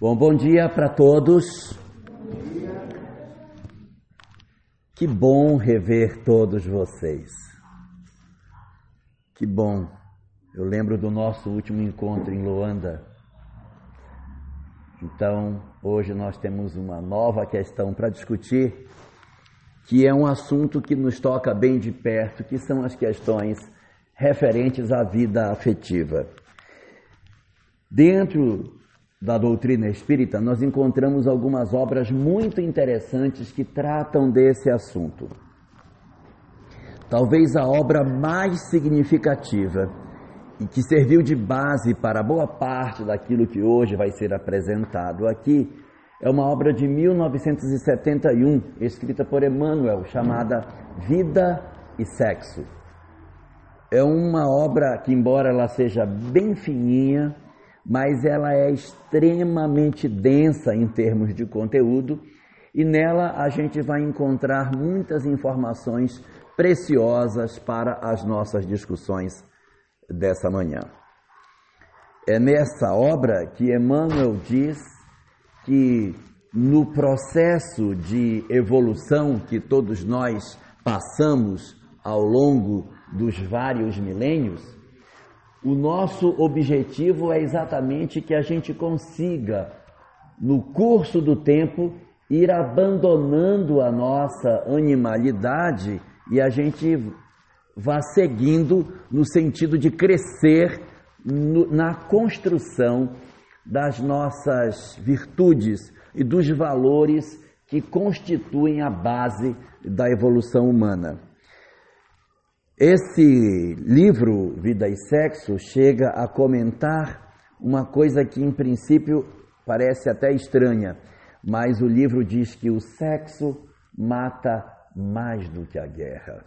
Bom, bom dia para todos. Que bom rever todos vocês. Que bom. Eu lembro do nosso último encontro em Luanda. Então, hoje nós temos uma nova questão para discutir, que é um assunto que nos toca bem de perto, que são as questões referentes à vida afetiva. Dentro da doutrina espírita, nós encontramos algumas obras muito interessantes que tratam desse assunto. Talvez a obra mais significativa e que serviu de base para boa parte daquilo que hoje vai ser apresentado aqui é uma obra de 1971, escrita por Emmanuel, chamada Vida e Sexo. É uma obra que, embora ela seja bem fininha, mas ela é extremamente densa em termos de conteúdo e nela a gente vai encontrar muitas informações preciosas para as nossas discussões dessa manhã. É nessa obra que Emmanuel diz que no processo de evolução que todos nós passamos ao longo dos vários milênios, o nosso objetivo é exatamente que a gente consiga, no curso do tempo, ir abandonando a nossa animalidade e a gente vá seguindo no sentido de crescer na construção das nossas virtudes e dos valores que constituem a base da evolução humana. Esse livro, Vida e Sexo, chega a comentar uma coisa que, em princípio, parece até estranha, mas o livro diz que o sexo mata mais do que a guerra.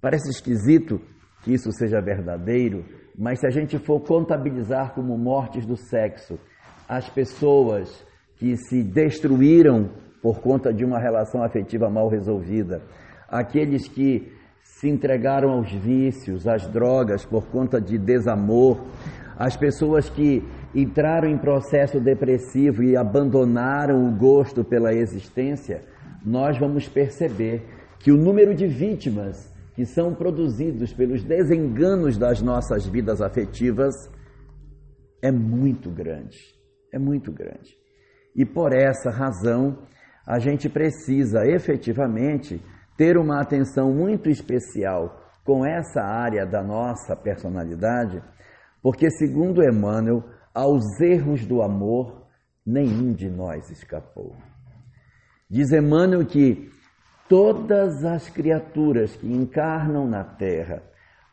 Parece esquisito que isso seja verdadeiro, mas se a gente for contabilizar como mortes do sexo as pessoas que se destruíram por conta de uma relação afetiva mal resolvida, aqueles que se entregaram aos vícios, às drogas por conta de desamor, as pessoas que entraram em processo depressivo e abandonaram o gosto pela existência, nós vamos perceber que o número de vítimas que são produzidos pelos desenganos das nossas vidas afetivas é muito grande, é muito grande. E por essa razão, a gente precisa efetivamente ter uma atenção muito especial com essa área da nossa personalidade, porque, segundo Emmanuel, aos erros do amor, nenhum de nós escapou. Diz Emmanuel que todas as criaturas que encarnam na Terra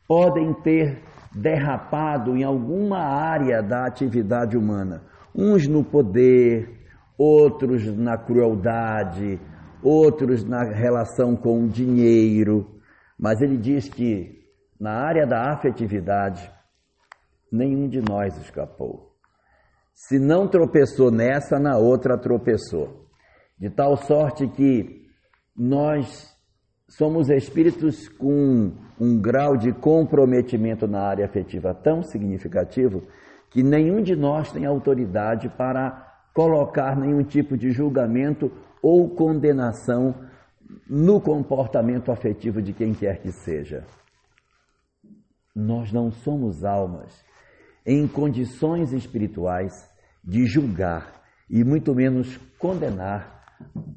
podem ter derrapado em alguma área da atividade humana, uns no poder, outros na crueldade, outros na relação com o dinheiro, mas ele diz que na área da afetividade, nenhum de nós escapou. Se não tropeçou nessa, na outra tropeçou. De tal sorte que nós somos espíritos com um grau de comprometimento na área afetiva tão significativo que nenhum de nós tem autoridade para colocar nenhum tipo de julgamento ou condenação no comportamento afetivo de quem quer que seja. Nós não somos almas em condições espirituais de julgar e muito menos condenar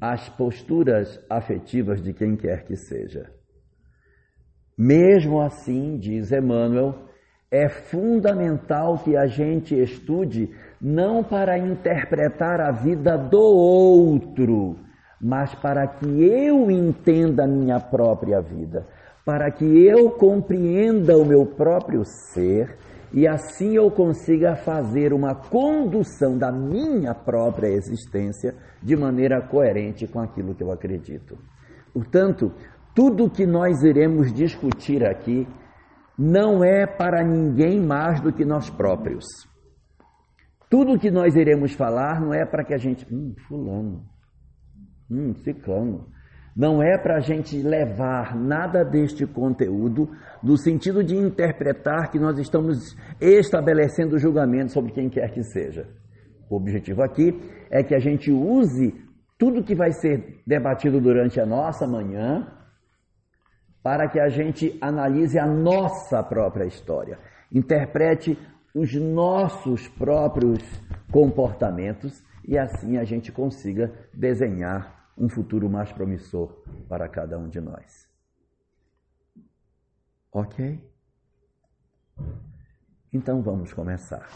as posturas afetivas de quem quer que seja. Mesmo assim, diz Emmanuel, é fundamental que a gente estude não para interpretar a vida do outro, mas para que eu entenda a minha própria vida, para que eu compreenda o meu próprio ser e assim eu consiga fazer uma condução da minha própria existência de maneira coerente com aquilo que eu acredito. Portanto, tudo que nós iremos discutir aqui não é para ninguém mais do que nós próprios. Tudo que nós iremos falar não é para que a gente, hum, fulano, hum, ciclano. Não é para a gente levar nada deste conteúdo no sentido de interpretar que nós estamos estabelecendo julgamento sobre quem quer que seja. O objetivo aqui é que a gente use tudo que vai ser debatido durante a nossa manhã para que a gente analise a nossa própria história, interprete os nossos próprios comportamentos e assim a gente consiga desenhar um futuro mais promissor para cada um de nós. Ok? Então vamos começar.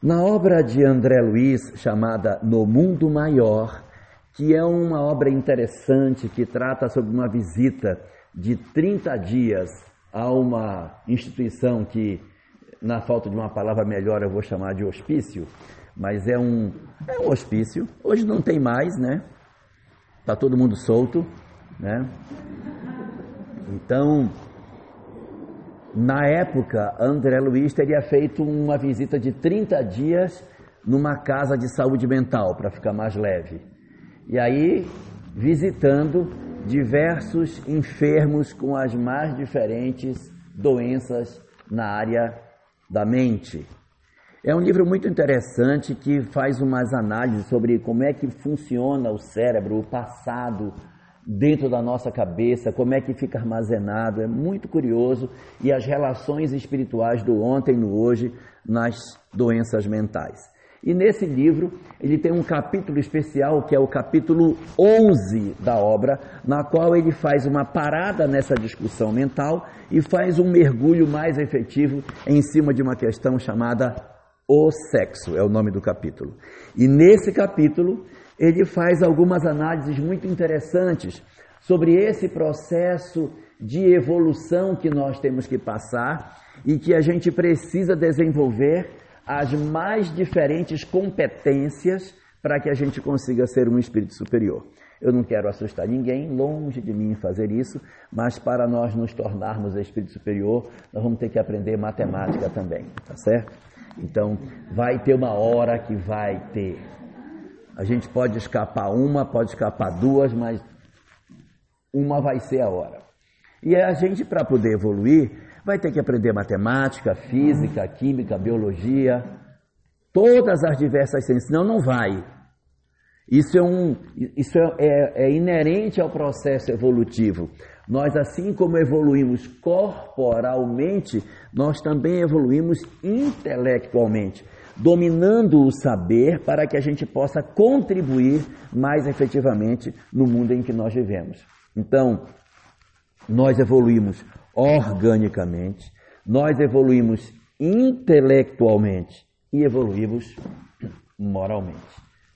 Na obra de André Luiz, chamada No Mundo Maior, que é uma obra interessante que trata sobre uma visita de 30 dias a uma instituição que, na falta de uma palavra melhor, eu vou chamar de hospício, mas é um, é um hospício. Hoje não tem mais, né? Está todo mundo solto, né? Então, na época, André Luiz teria feito uma visita de 30 dias numa casa de saúde mental, para ficar mais leve. E aí, visitando diversos enfermos com as mais diferentes doenças na área da mente. É um livro muito interessante que faz umas análises sobre como é que funciona o cérebro, o passado dentro da nossa cabeça, como é que fica armazenado. É muito curioso e as relações espirituais do ontem no hoje nas doenças mentais. E nesse livro, ele tem um capítulo especial, que é o capítulo 11 da obra, na qual ele faz uma parada nessa discussão mental e faz um mergulho mais efetivo em cima de uma questão chamada o sexo, é o nome do capítulo. E nesse capítulo, ele faz algumas análises muito interessantes sobre esse processo de evolução que nós temos que passar e que a gente precisa desenvolver as mais diferentes competências para que a gente consiga ser um espírito superior. Eu não quero assustar ninguém, longe de mim fazer isso, mas para nós nos tornarmos espírito superior, nós vamos ter que aprender matemática também, tá certo? Então, vai ter uma hora que vai ter. A gente pode escapar uma, pode escapar duas, mas uma vai ser a hora. E a gente, para poder evoluir, vai ter que aprender matemática, física, química, biologia, todas as diversas ciências, senão não vai. Isso é, um, isso é, é, é inerente ao processo evolutivo. Nós, assim como evoluímos corporalmente, nós também evoluímos intelectualmente, dominando o saber para que a gente possa contribuir mais efetivamente no mundo em que nós vivemos. Então, nós evoluímos organicamente, nós evoluímos intelectualmente e evoluímos moralmente.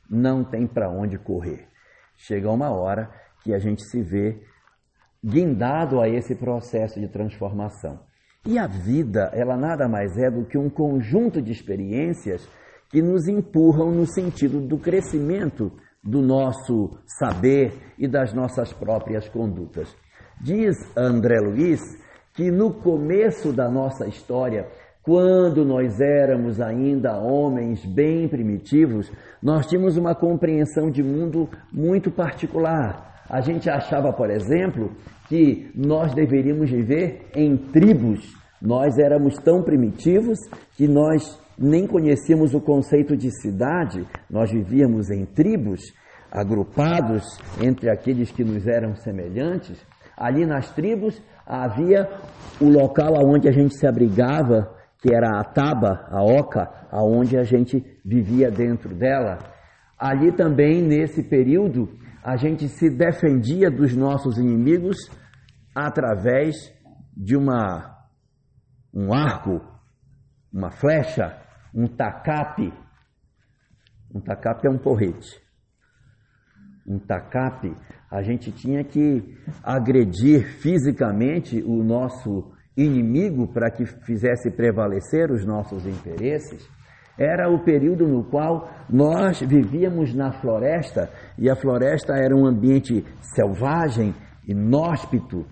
Não tem para onde correr. Chega uma hora que a gente se vê guindado a esse processo de transformação. E a vida, ela nada mais é do que um conjunto de experiências que nos empurram no sentido do crescimento do nosso saber e das nossas próprias condutas. Diz André Luiz que no começo da nossa história, quando nós éramos ainda homens bem primitivos, nós tínhamos uma compreensão de mundo muito particular. A gente achava, por exemplo, que nós deveríamos viver em tribos. Nós éramos tão primitivos que nós nem conhecíamos o conceito de cidade, nós vivíamos em tribos, agrupados entre aqueles que nos eram semelhantes. Ali nas tribos havia o local onde a gente se abrigava, que era a taba, a oca, aonde a gente vivia dentro dela. Ali também, nesse período, a gente se defendia dos nossos inimigos através de uma um arco, uma flecha, um tacape. Um tacape é um porrete. Um tacape, a gente tinha que agredir fisicamente o nosso inimigo para que fizesse prevalecer os nossos interesses. Era o período no qual nós vivíamos na floresta e a floresta era um ambiente selvagem, inóspito,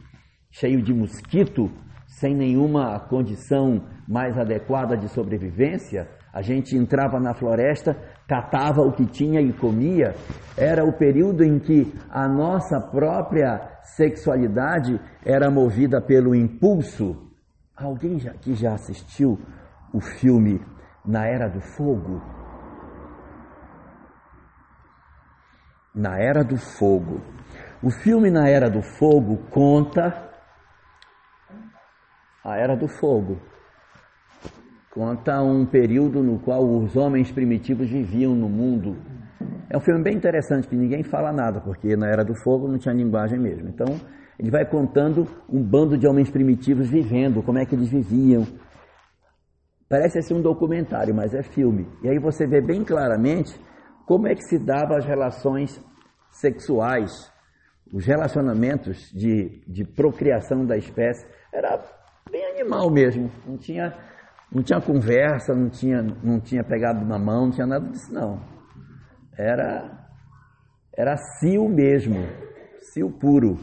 cheio de mosquito, sem nenhuma condição mais adequada de sobrevivência, a gente entrava na floresta, catava o que tinha e comia. Era o período em que a nossa própria sexualidade era movida pelo impulso. Alguém já, que já assistiu o filme Na Era do Fogo? Na Era do Fogo. O filme Na Era do Fogo conta a Era do Fogo. Conta um período no qual os homens primitivos viviam no mundo. É um filme bem interessante que ninguém fala nada, porque na Era do Fogo não tinha linguagem mesmo. Então, ele vai contando um bando de homens primitivos vivendo, como é que eles viviam. Parece ser um documentário, mas é filme. E aí você vê bem claramente como é que se davam as relações sexuais, os relacionamentos de, de procriação da espécie. Era bem animal mesmo, não tinha, não tinha conversa, não tinha, não tinha pegado na mão, não tinha nada disso não. Era, era cio mesmo, cio puro.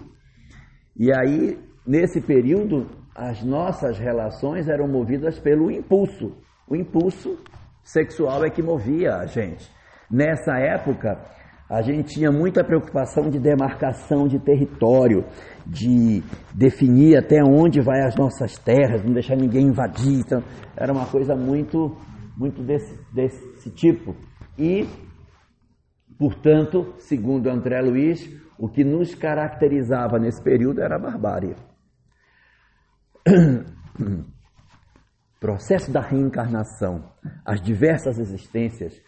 E aí, nesse período, as nossas relações eram movidas pelo impulso. O impulso sexual é que movia a gente. Nessa época, a gente tinha muita preocupação de demarcação de território, de definir até onde vai as nossas terras, não deixar ninguém invadir. Então, era uma coisa muito, muito desse, desse tipo. E, portanto, segundo André Luiz, o que nos caracterizava nesse período era a barbárie. Processo da reencarnação, as diversas existências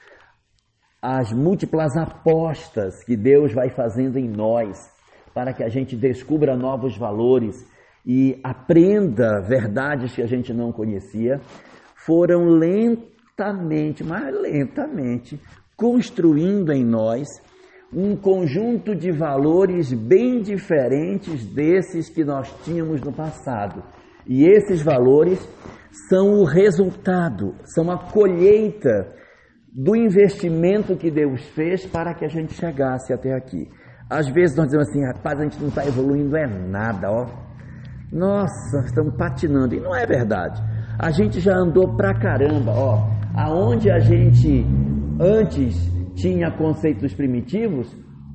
as múltiplas apostas que Deus vai fazendo em nós para que a gente descubra novos valores e aprenda verdades que a gente não conhecia, foram lentamente, mas lentamente, construindo em nós um conjunto de valores bem diferentes desses que nós tínhamos no passado. E esses valores são o resultado, são a colheita do investimento que Deus fez para que a gente chegasse até aqui. Às vezes nós dizemos assim, rapaz, a gente não está evoluindo é nada, ó. Nossa, estamos patinando. E não é verdade. A gente já andou pra caramba, ó. Aonde a gente antes tinha conceitos primitivos,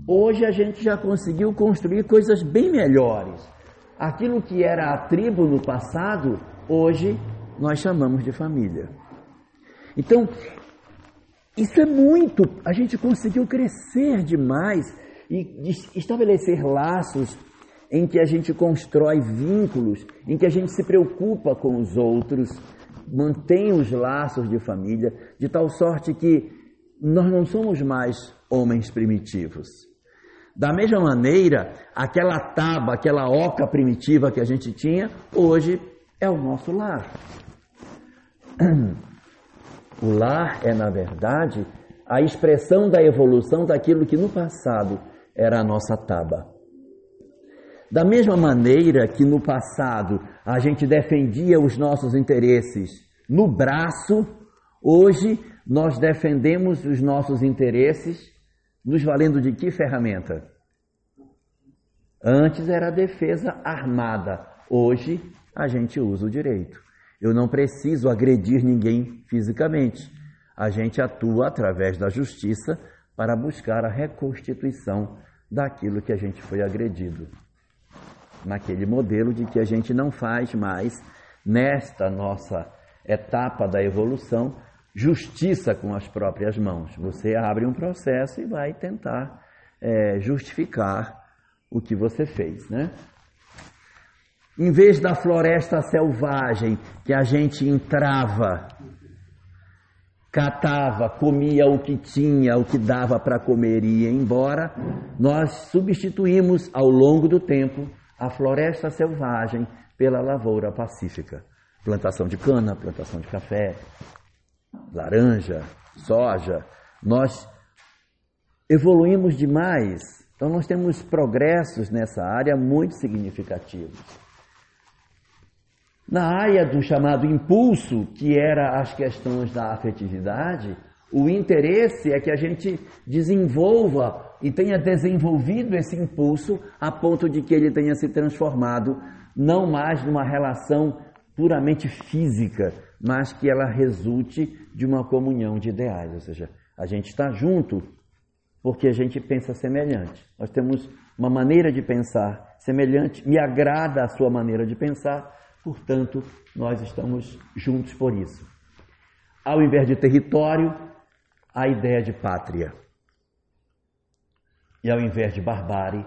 hoje a gente já conseguiu construir coisas bem melhores. Aquilo que era a tribo no passado, hoje nós chamamos de família. Então, isso é muito. A gente conseguiu crescer demais e estabelecer laços em que a gente constrói vínculos, em que a gente se preocupa com os outros, mantém os laços de família, de tal sorte que nós não somos mais homens primitivos. Da mesma maneira, aquela taba, aquela oca primitiva que a gente tinha, hoje é o nosso lar. O lar é, na verdade, a expressão da evolução daquilo que no passado era a nossa taba. Da mesma maneira que no passado a gente defendia os nossos interesses no braço, hoje nós defendemos os nossos interesses nos valendo de que ferramenta? Antes era a defesa armada, hoje a gente usa o direito. Eu não preciso agredir ninguém fisicamente. A gente atua através da justiça para buscar a reconstituição daquilo que a gente foi agredido. Naquele modelo de que a gente não faz mais, nesta nossa etapa da evolução, justiça com as próprias mãos. Você abre um processo e vai tentar é, justificar o que você fez, né? Em vez da floresta selvagem que a gente entrava, catava, comia o que tinha, o que dava para comer e ia embora, nós substituímos ao longo do tempo a floresta selvagem pela lavoura pacífica. Plantação de cana, plantação de café, laranja, soja. Nós evoluímos demais. Então nós temos progressos nessa área muito significativos. Na área do chamado impulso, que era as questões da afetividade, o interesse é que a gente desenvolva e tenha desenvolvido esse impulso a ponto de que ele tenha se transformado não mais numa relação puramente física, mas que ela resulte de uma comunhão de ideais, ou seja, a gente está junto porque a gente pensa semelhante. Nós temos uma maneira de pensar semelhante, me agrada a sua maneira de pensar, portanto, nós estamos juntos por isso. Ao invés de território, a ideia de pátria. E ao invés de barbárie,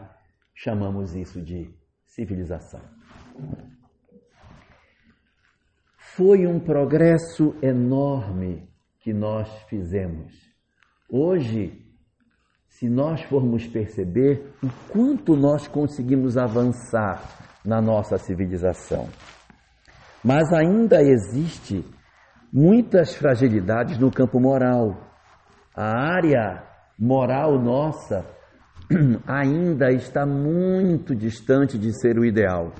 chamamos isso de civilização. Foi um progresso enorme que nós fizemos. Hoje, se nós formos perceber o quanto nós conseguimos avançar na nossa civilização. Mas ainda existe muitas fragilidades no campo moral. A área moral nossa ainda está muito distante de ser o ideal.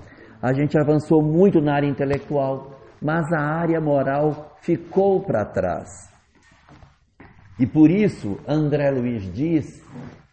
A gente avançou muito na área intelectual, mas a área moral ficou para trás. E por isso, André Luiz diz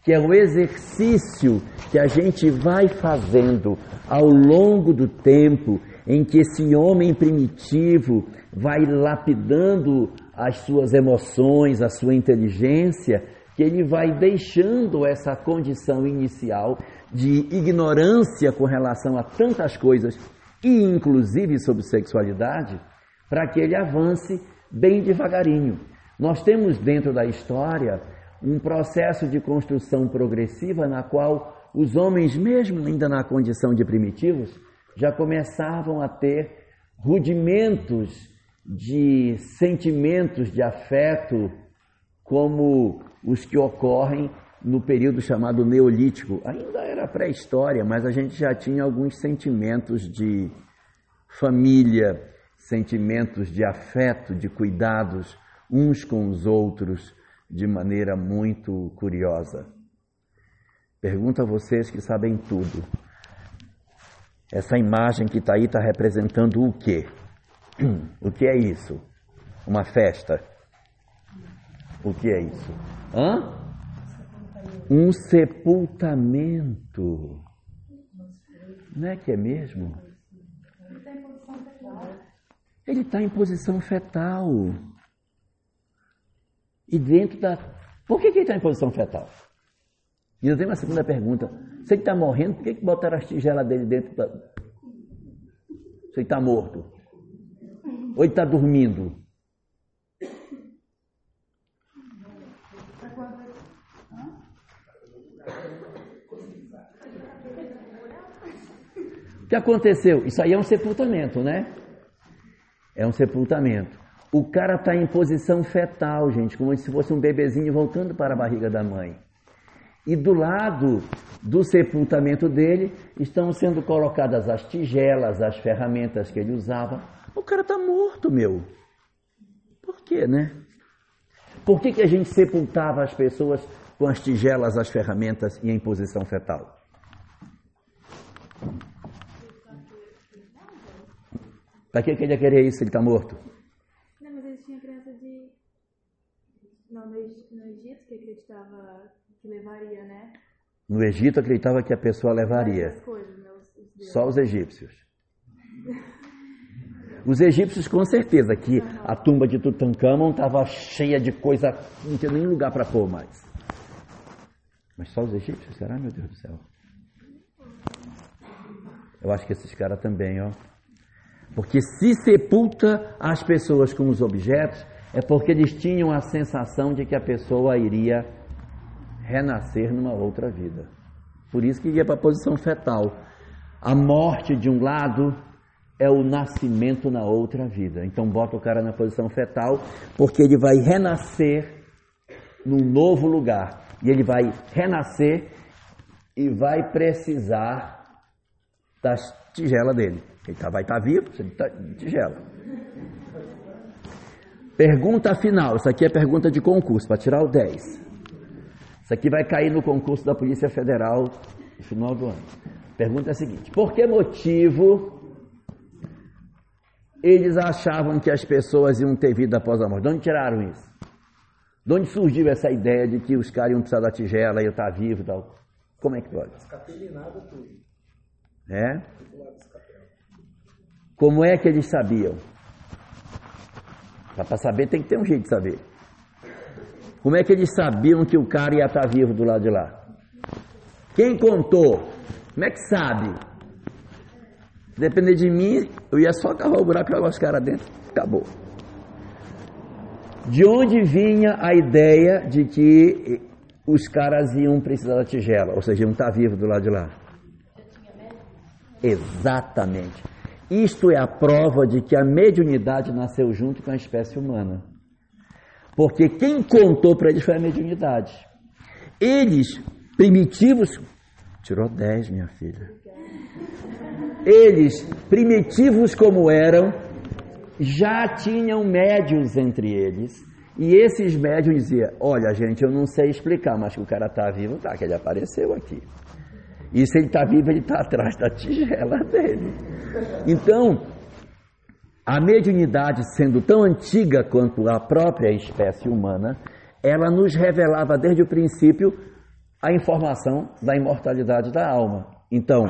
que é o exercício que a gente vai fazendo ao longo do tempo em que esse homem primitivo vai lapidando as suas emoções, a sua inteligência, que ele vai deixando essa condição inicial de ignorância com relação a tantas coisas, e inclusive sobre sexualidade, para que ele avance bem devagarinho. Nós temos dentro da história um processo de construção progressiva na qual os homens, mesmo ainda na condição de primitivos, já começavam a ter rudimentos de sentimentos de afeto, como os que ocorrem no período chamado Neolítico. Ainda era pré-história, mas a gente já tinha alguns sentimentos de família, sentimentos de afeto, de cuidados uns com os outros de maneira muito curiosa. Pergunto a vocês que sabem tudo. Essa imagem que está aí está representando o quê? O que é isso? Uma festa? O que é isso? Hã? Um sepultamento. Não é que é mesmo? Ele está em posição fetal. E dentro da. Por que, que ele está em posição fetal? E eu tenho uma segunda pergunta. Você que está morrendo, por que, que botaram as tigelas dele dentro da. Você está morto? Ou ele está dormindo? O que aconteceu? Isso aí é um sepultamento, né? É um sepultamento. O cara está em posição fetal, gente, como se fosse um bebezinho voltando para a barriga da mãe. E do lado do sepultamento dele estão sendo colocadas as tigelas, as ferramentas que ele usava. O cara está morto, meu. Por quê, né? Por que, que a gente sepultava as pessoas com as tigelas, as ferramentas e em posição fetal? Para que, que ele ia querer isso se ele está morto? Não, mas eles tinham crença de. Não, no Egito, que acreditava que levaria, né? No Egito acreditava que a pessoa levaria. Coisas, né? os, Só os egípcios. Os egípcios, com certeza, que a tumba de Tutankhamon estava cheia de coisa, não tinha nem lugar para pôr mais. Mas só os egípcios? Será, meu Deus do céu? Eu acho que esses caras também, ó. Porque se sepulta as pessoas com os objetos, é porque eles tinham a sensação de que a pessoa iria renascer numa outra vida. Por isso que ia para a posição fetal. A morte de um lado é o nascimento na outra vida. Então bota o cara na posição fetal, porque ele vai renascer num novo lugar. E ele vai renascer e vai precisar das tigelas dele. Ele tá, vai estar tá vivo, você tá, tigela. Pergunta final. Isso aqui é pergunta de concurso, para tirar o 10. Isso aqui vai cair no concurso da Polícia Federal no final do ano. Pergunta é a seguinte: por que motivo eles achavam que as pessoas iam ter vida após a morte? De onde tiraram isso? De onde surgiu essa ideia de que os caras iam precisar da tigela e eu estar vivo e tal? Como é que pode? Escapelinado tudo. É? Como é que eles sabiam? Para saber tem que ter um jeito de saber. Como é que eles sabiam que o cara ia estar vivo do lado de lá? Quem contou? Como é que sabe? Se depender de mim, eu ia só cavar o buraco e jogar os caras dentro. Acabou. De onde vinha a ideia de que os caras iam precisar da tigela, ou seja, iam estar vivos do lado de lá? Exatamente. Isto é a prova de que a mediunidade nasceu junto com a espécie humana. Porque quem contou para eles foi a mediunidade. Eles, primitivos, tirou 10, minha filha. Eles, primitivos como eram, já tinham médios entre eles. E esses médios diziam: Olha, gente, eu não sei explicar, mas que o cara está vivo, tá, que ele apareceu aqui. E se ele está vivo, ele está atrás da tigela dele. Então, a mediunidade, sendo tão antiga quanto a própria espécie humana, ela nos revelava desde o princípio a informação da imortalidade da alma. Então,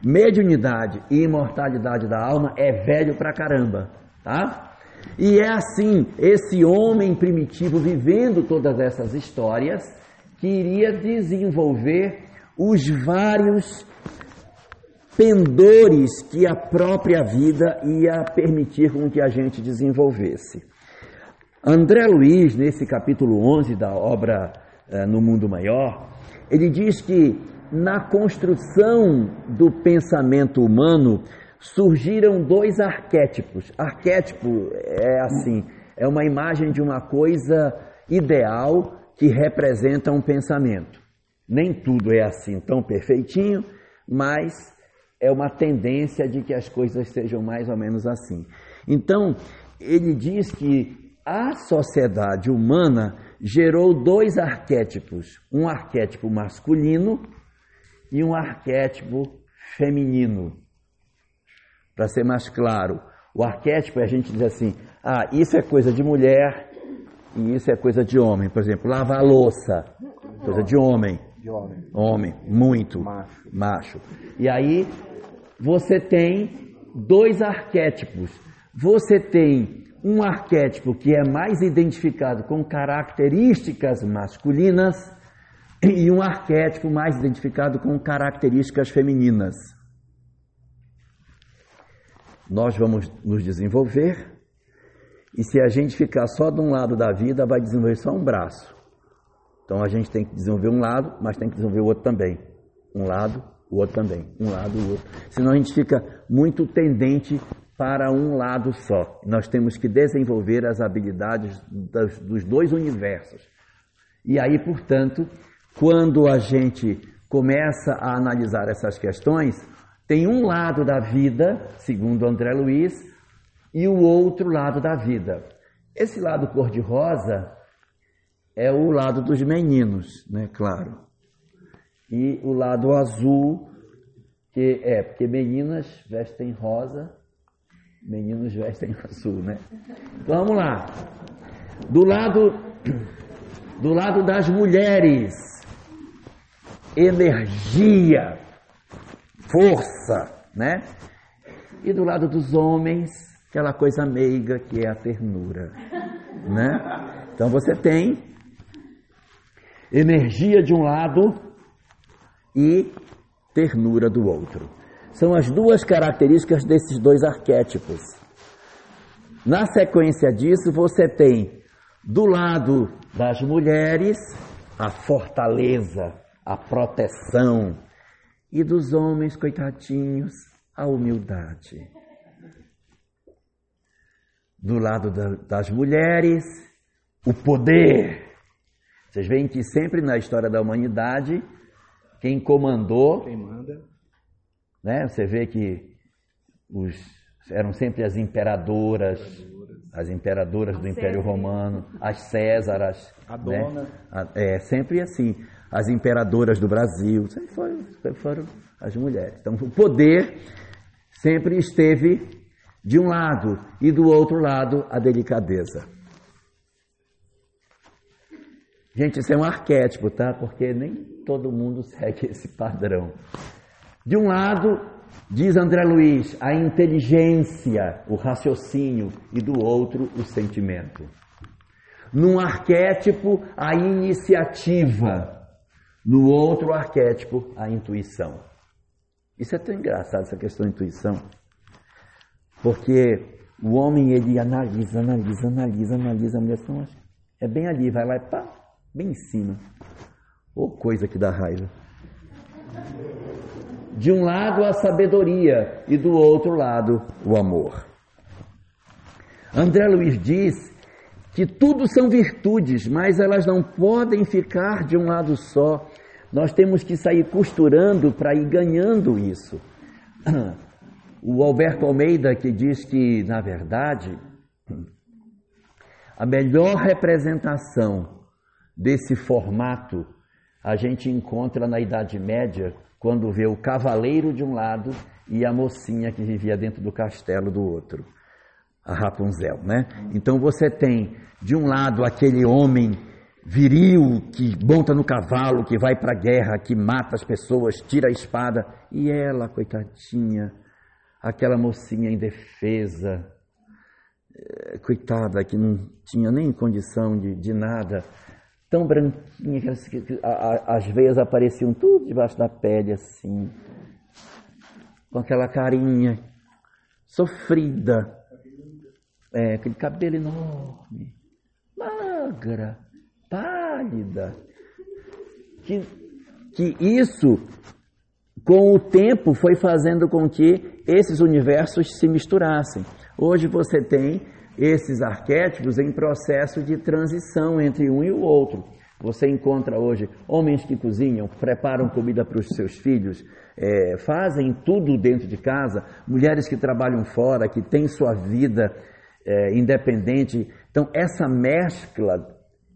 mediunidade e imortalidade da alma é velho pra caramba, tá? E é assim, esse homem primitivo vivendo todas essas histórias, que iria desenvolver os vários pendores que a própria vida ia permitir com que a gente desenvolvesse. André Luiz, nesse capítulo 11 da obra eh, No Mundo Maior, ele diz que na construção do pensamento humano surgiram dois arquétipos. Arquétipo é assim, é uma imagem de uma coisa ideal que representa um pensamento. Nem tudo é assim tão perfeitinho, mas é uma tendência de que as coisas sejam mais ou menos assim. Então, ele diz que a sociedade humana gerou dois arquétipos: um arquétipo masculino e um arquétipo feminino. Para ser mais claro, o arquétipo é a gente diz assim: ah, isso é coisa de mulher e isso é coisa de homem. Por exemplo, lavar louça, coisa de homem. De homem. Homem, muito. Macho. Macho. E aí você tem dois arquétipos. Você tem um arquétipo que é mais identificado com características masculinas e um arquétipo mais identificado com características femininas. Nós vamos nos desenvolver e se a gente ficar só de um lado da vida, vai desenvolver só um braço. Então a gente tem que desenvolver um lado, mas tem que desenvolver o outro também. Um lado, o outro também. Um lado, o outro. Senão a gente fica muito tendente para um lado só. Nós temos que desenvolver as habilidades das, dos dois universos. E aí, portanto, quando a gente começa a analisar essas questões, tem um lado da vida, segundo André Luiz, e o outro lado da vida. Esse lado cor-de-rosa é o lado dos meninos, né? Claro. E o lado azul, que é porque meninas vestem rosa, meninos vestem azul, né? Então, vamos lá. Do lado do lado das mulheres, energia, força, né? E do lado dos homens, aquela coisa meiga que é a ternura, né? Então você tem energia de um lado e ternura do outro. São as duas características desses dois arquétipos. Na sequência disso, você tem do lado das mulheres a fortaleza, a proteção, e dos homens, coitadinhos, a humildade. Do lado da, das mulheres, o poder. Vocês veem que sempre na história da humanidade, quem comandou. Quem manda. Né, você vê que os, eram sempre as imperadoras, as imperadoras do Império Romano, as Césaras. A né? dona. É sempre assim as imperadoras do Brasil, sempre foram, sempre foram as mulheres. Então, o poder sempre esteve de um lado e do outro lado a delicadeza. Gente, isso é um arquétipo, tá? Porque nem todo mundo segue esse padrão. De um lado, Diz André Luiz, a inteligência, o raciocínio, e do outro, o sentimento. Num arquétipo, a iniciativa, no outro arquétipo, a intuição. Isso é tão engraçado, essa questão de intuição, porque o homem ele analisa, analisa, analisa, analisa, a é bem ali, vai lá e pá, bem em cima. Ô oh, coisa que dá raiva. De um lado a sabedoria e do outro lado o amor. André Luiz diz que tudo são virtudes, mas elas não podem ficar de um lado só. Nós temos que sair costurando para ir ganhando isso. O Alberto Almeida que diz que, na verdade, a melhor representação desse formato a gente encontra na Idade Média, quando vê o cavaleiro de um lado e a mocinha que vivia dentro do castelo do outro, a Rapunzel, né? Então você tem de um lado aquele homem viril que monta no cavalo, que vai para a guerra, que mata as pessoas, tira a espada, e ela, coitadinha, aquela mocinha indefesa, eh, coitada, que não tinha nem condição de, de nada, tão branquinha que as veias apareciam tudo debaixo da pele assim, com aquela carinha sofrida, é, aquele cabelo enorme, magra, pálida. Que, que isso, com o tempo, foi fazendo com que esses universos se misturassem. Hoje você tem esses arquétipos em processo de transição entre um e o outro. Você encontra hoje homens que cozinham, preparam comida para os seus filhos, é, fazem tudo dentro de casa, mulheres que trabalham fora, que têm sua vida é, independente. Então, essa mescla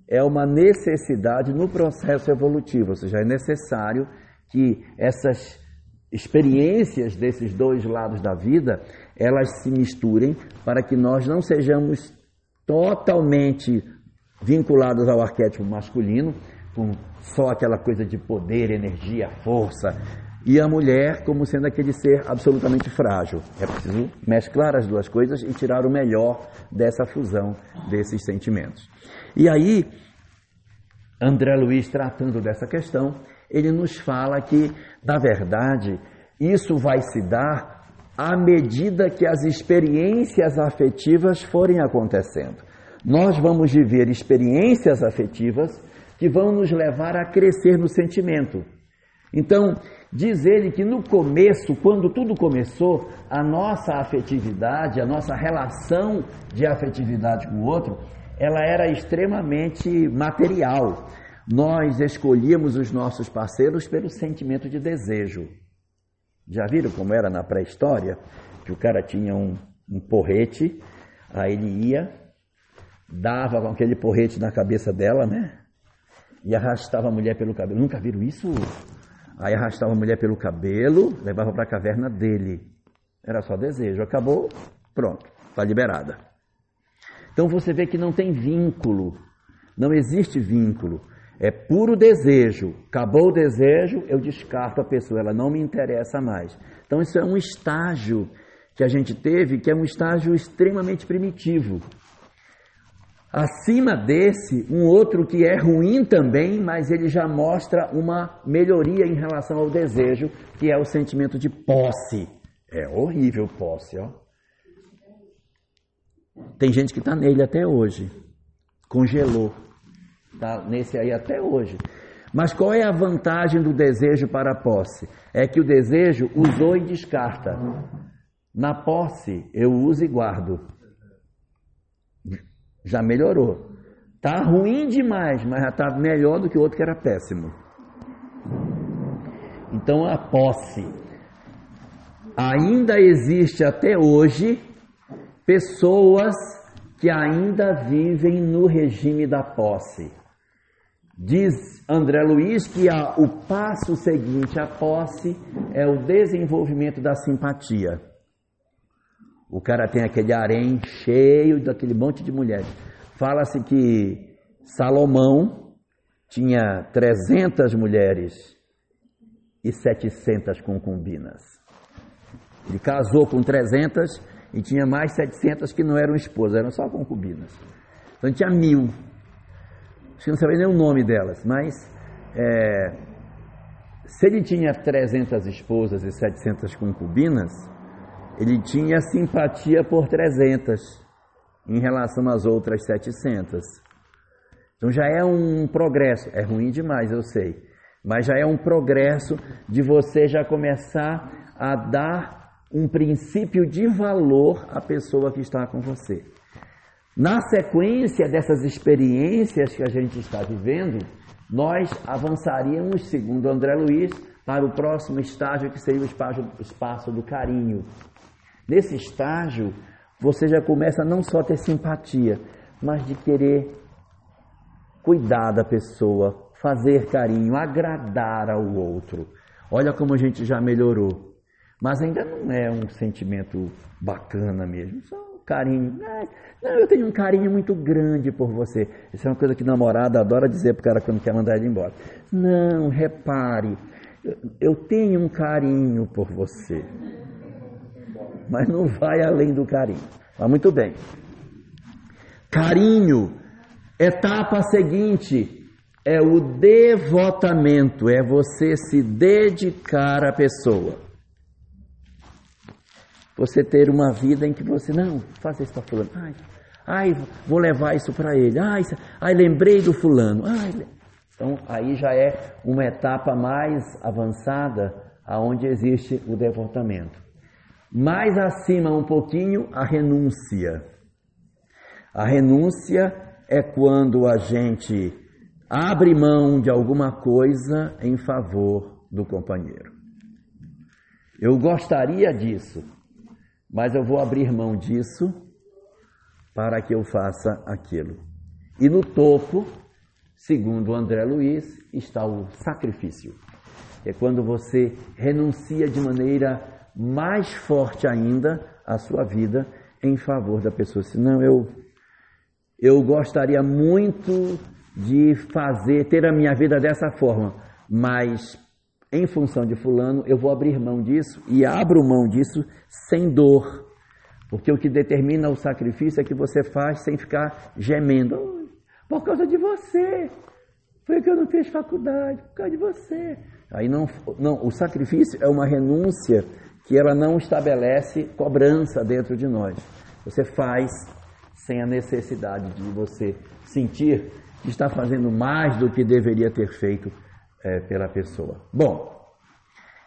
é uma necessidade no processo evolutivo, ou seja, é necessário que essas experiências desses dois lados da vida elas se misturem para que nós não sejamos totalmente vinculados ao arquétipo masculino, com só aquela coisa de poder, energia, força, e a mulher como sendo aquele ser absolutamente frágil. É preciso mesclar as duas coisas e tirar o melhor dessa fusão desses sentimentos. E aí, André Luiz, tratando dessa questão, ele nos fala que, na verdade, isso vai se dar à medida que as experiências afetivas forem acontecendo. Nós vamos viver experiências afetivas que vão nos levar a crescer no sentimento. Então, diz ele que no começo, quando tudo começou, a nossa afetividade, a nossa relação de afetividade com o outro, ela era extremamente material. Nós escolhíamos os nossos parceiros pelo sentimento de desejo. Já viram como era na pré-história? Que o cara tinha um, um porrete, aí ele ia, dava com aquele porrete na cabeça dela, né? E arrastava a mulher pelo cabelo. Nunca viram isso? Aí arrastava a mulher pelo cabelo, levava para a caverna dele. Era só desejo. Acabou, pronto, está liberada. Então você vê que não tem vínculo, não existe vínculo. É puro desejo. Acabou o desejo, eu descarto a pessoa, ela não me interessa mais. Então, isso é um estágio que a gente teve, que é um estágio extremamente primitivo. Acima desse, um outro que é ruim também, mas ele já mostra uma melhoria em relação ao desejo, que é o sentimento de posse. É horrível posse, ó. Tem gente que está nele até hoje. Congelou. Está nesse aí até hoje. Mas qual é a vantagem do desejo para a posse? É que o desejo usou e descarta. Na posse, eu uso e guardo. Já melhorou. Tá ruim demais, mas já está melhor do que o outro que era péssimo. Então a posse. Ainda existe até hoje pessoas que ainda vivem no regime da posse. Diz André Luiz que a, o passo seguinte à posse é o desenvolvimento da simpatia. O cara tem aquele harém cheio daquele monte de mulheres. Fala-se que Salomão tinha 300 mulheres e 700 concubinas. Ele casou com 300 e tinha mais 700 que não eram esposas, eram só concubinas. Então tinha mil. Acho que não sabia nem o nome delas, mas é, se ele tinha 300 esposas e 700 concubinas, ele tinha simpatia por 300 em relação às outras 700. Então já é um progresso. É ruim demais, eu sei. Mas já é um progresso de você já começar a dar um princípio de valor à pessoa que está com você. Na sequência dessas experiências que a gente está vivendo, nós avançaríamos, segundo André Luiz, para o próximo estágio, que seria o espaço, espaço do carinho. Nesse estágio, você já começa não só a ter simpatia, mas de querer cuidar da pessoa, fazer carinho, agradar ao outro. Olha como a gente já melhorou. Mas ainda não é um sentimento bacana mesmo, carinho. Não, eu tenho um carinho muito grande por você. Isso é uma coisa que namorada adora dizer para o cara quando quer mandar ele embora. Não, repare, eu tenho um carinho por você. Mas não vai além do carinho. Mas muito bem. Carinho Etapa seguinte é o devotamento, é você se dedicar à pessoa. Você ter uma vida em que você, não, faça isso para fulano. Ai, ai, vou levar isso para ele. Ai, ai, lembrei do fulano. Ai, então, aí já é uma etapa mais avançada aonde existe o devotamento. Mais acima um pouquinho, a renúncia. A renúncia é quando a gente abre mão de alguma coisa em favor do companheiro. Eu gostaria disso, mas eu vou abrir mão disso para que eu faça aquilo. E no topo, segundo André Luiz, está o sacrifício. É quando você renuncia de maneira mais forte ainda a sua vida em favor da pessoa. Senão eu eu gostaria muito de fazer, ter a minha vida dessa forma, mas em função de fulano, eu vou abrir mão disso e abro mão disso sem dor. Porque o que determina o sacrifício é que você faz sem ficar gemendo. Por causa de você. Foi que eu não fiz faculdade, por causa de você. Aí não, não, o sacrifício é uma renúncia que ela não estabelece cobrança dentro de nós. Você faz sem a necessidade de você sentir que está fazendo mais do que deveria ter feito é, pela pessoa. Bom,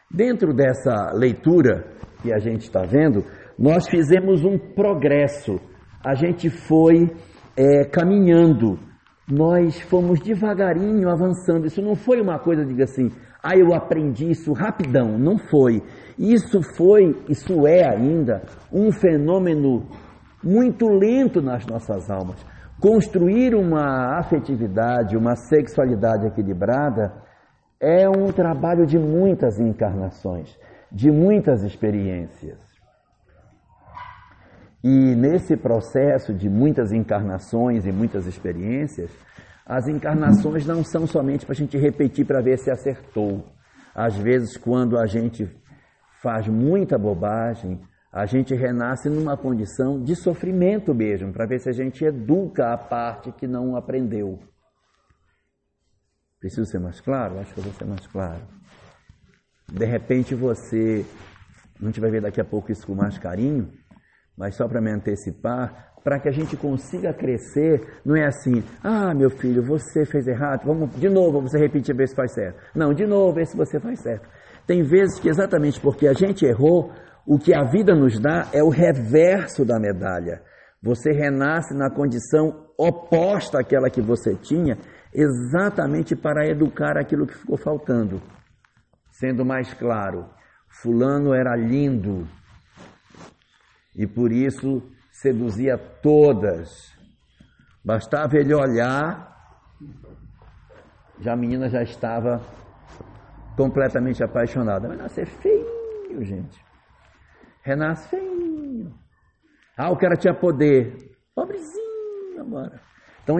dentro dessa leitura que a gente está vendo, nós fizemos um progresso, a gente foi é, caminhando, nós fomos devagarinho avançando. Isso não foi uma coisa, diga assim, ah, eu aprendi isso rapidão. Não foi. Isso foi, isso é ainda um fenômeno muito lento nas nossas almas. Construir uma afetividade, uma sexualidade equilibrada é um trabalho de muitas encarnações, de muitas experiências. E nesse processo de muitas encarnações e muitas experiências, as encarnações não são somente para a gente repetir para ver se acertou. Às vezes, quando a gente faz muita bobagem, a gente renasce numa condição de sofrimento mesmo, para ver se a gente educa a parte que não aprendeu. Preciso ser mais claro? Acho que eu vou ser mais claro. De repente você, a gente vai ver daqui a pouco isso com mais carinho, mas só para me antecipar, para que a gente consiga crescer, não é assim, ah, meu filho, você fez errado, vamos de novo, você repetir, ver se faz certo. Não, de novo, ver se você faz certo. Tem vezes que exatamente porque a gente errou, o que a vida nos dá é o reverso da medalha. Você renasce na condição oposta àquela que você tinha, exatamente para educar aquilo que ficou faltando. Sendo mais claro, Fulano era lindo e por isso seduzia todas. Bastava ele olhar, já a menina já estava completamente apaixonada. Vai nascer feio, gente renasce feinho. Ah, o cara tinha poder. Pobrezinho agora. Então,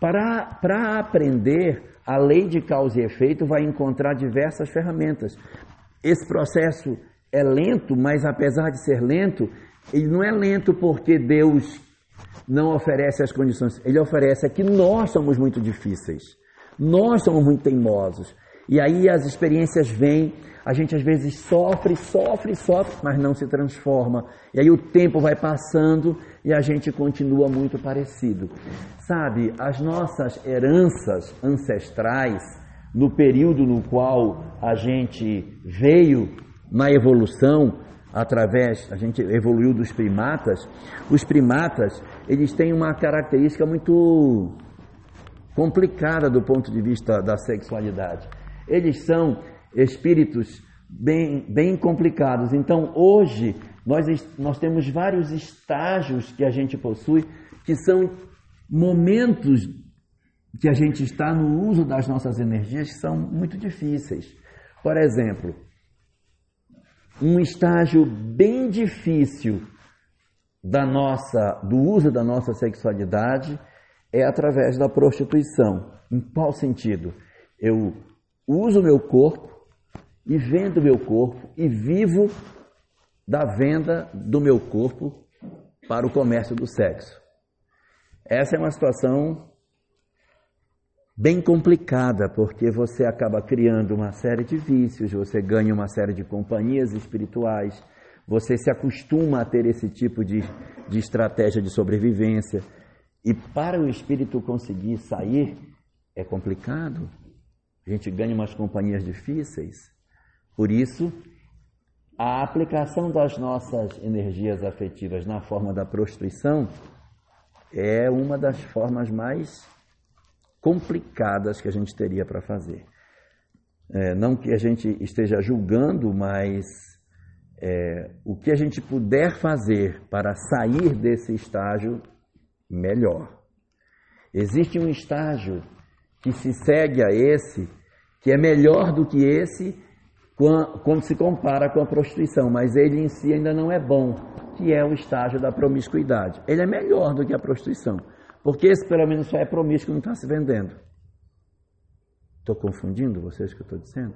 para, aprender, a lei de causa e efeito vai encontrar diversas ferramentas. Esse processo é lento, mas apesar de ser lento, ele não é lento porque Deus não oferece as condições. Ele oferece é que nós somos muito difíceis. Nós somos muito teimosos. E aí as experiências vêm, a gente às vezes sofre, sofre, sofre, mas não se transforma. E aí o tempo vai passando e a gente continua muito parecido. Sabe, as nossas heranças ancestrais, no período no qual a gente veio na evolução, através, a gente evoluiu dos primatas, os primatas, eles têm uma característica muito complicada do ponto de vista da sexualidade. Eles são espíritos bem, bem complicados. Então, hoje, nós, nós temos vários estágios que a gente possui, que são momentos que a gente está no uso das nossas energias que são muito difíceis. Por exemplo, um estágio bem difícil da nossa, do uso da nossa sexualidade é através da prostituição. Em qual sentido? Eu uso meu corpo e vendo meu corpo e vivo da venda do meu corpo para o comércio do sexo. Essa é uma situação bem complicada, porque você acaba criando uma série de vícios, você ganha uma série de companhias espirituais, você se acostuma a ter esse tipo de, de estratégia de sobrevivência. E para o espírito conseguir sair, é complicado. A gente ganha umas companhias difíceis. Por isso, a aplicação das nossas energias afetivas na forma da prostituição é uma das formas mais complicadas que a gente teria para fazer. É, não que a gente esteja julgando, mas é, o que a gente puder fazer para sair desse estágio, melhor. Existe um estágio que se segue a esse, que é melhor do que esse quando se compara com a prostituição, mas ele em si ainda não é bom, que é o estágio da promiscuidade. Ele é melhor do que a prostituição. Porque esse pelo menos só é promíscuo não está se vendendo. Estou confundindo vocês que eu estou dizendo?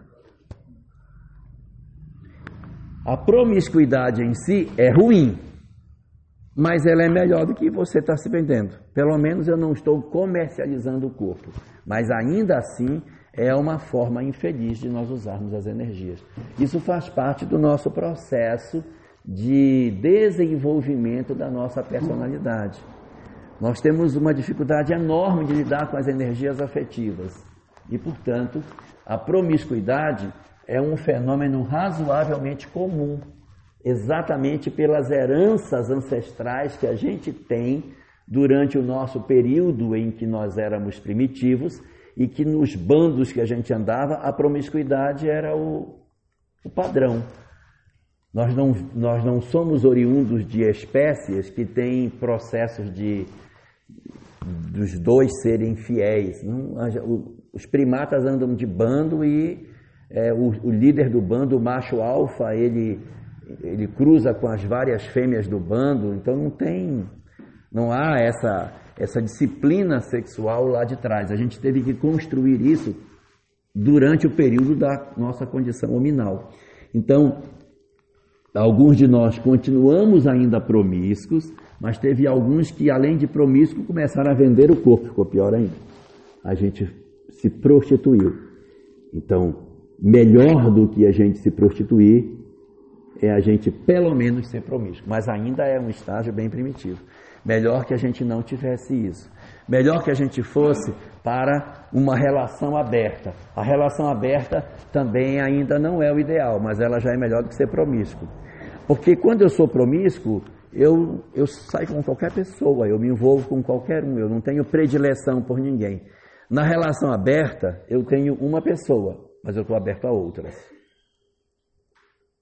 A promiscuidade em si é ruim, mas ela é melhor do que você está se vendendo. Pelo menos eu não estou comercializando o corpo, mas ainda assim é uma forma infeliz de nós usarmos as energias. Isso faz parte do nosso processo de desenvolvimento da nossa personalidade. Nós temos uma dificuldade enorme de lidar com as energias afetivas e, portanto, a promiscuidade é um fenômeno razoavelmente comum, exatamente pelas heranças ancestrais que a gente tem durante o nosso período em que nós éramos primitivos e que nos bandos que a gente andava, a promiscuidade era o, o padrão. Nós não, nós não somos oriundos de espécies que têm processos de dos dois serem fiéis. Não, os primatas andam de bando e é, o, o, líder do bando, o macho alfa, ele, ele cruza com as várias fêmeas do bando, então não tem, não há essa, essa disciplina sexual lá de trás. A gente teve que construir isso durante o período da nossa condição hominal. Então, alguns de nós continuamos ainda promíscuos, mas teve alguns que, além de promíscuo, começaram a vender o corpo, ficou pior ainda. A gente se prostituiu. Então, melhor do que a gente se prostituir é a gente, pelo menos, ser promíscuo. Mas ainda é um estágio bem primitivo. Melhor que a gente não tivesse isso. Melhor que a gente fosse para uma relação aberta. A relação aberta também ainda não é o ideal, mas ela já é melhor do que ser promíscuo. Porque quando eu sou promíscuo, eu, eu saio com qualquer pessoa, eu me envolvo com qualquer um, eu não tenho predileção por ninguém. Na relação aberta, eu tenho uma pessoa, mas eu estou aberto a outras.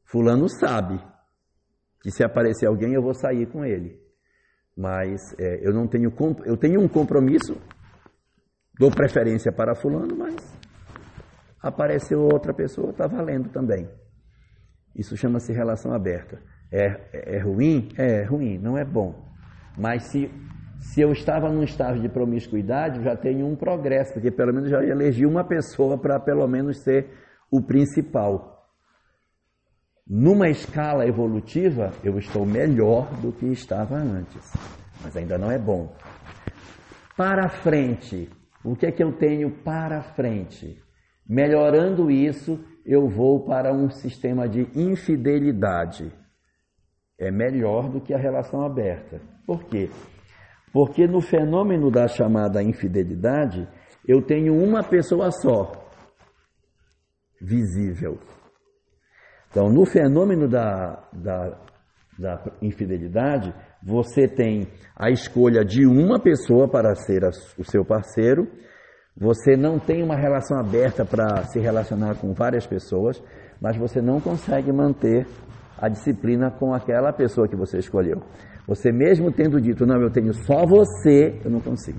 Fulano sabe que se aparecer alguém eu vou sair com ele, mas é, eu não tenho eu tenho um compromisso, dou preferência para fulano, mas apareceu outra pessoa, está valendo também. Isso chama-se relação aberta. É, é ruim? É, é ruim, não é bom. Mas se, se eu estava num estágio de promiscuidade, já tenho um progresso, porque pelo menos já elegi uma pessoa para pelo menos ser o principal. Numa escala evolutiva, eu estou melhor do que estava antes, mas ainda não é bom. Para frente, o que é que eu tenho para frente? Melhorando isso, eu vou para um sistema de infidelidade. É melhor do que a relação aberta. Por quê? Porque no fenômeno da chamada infidelidade, eu tenho uma pessoa só, visível. Então, no fenômeno da, da, da infidelidade, você tem a escolha de uma pessoa para ser a, o seu parceiro, você não tem uma relação aberta para se relacionar com várias pessoas, mas você não consegue manter a disciplina com aquela pessoa que você escolheu. Você mesmo tendo dito, não, eu tenho só você, eu não consigo.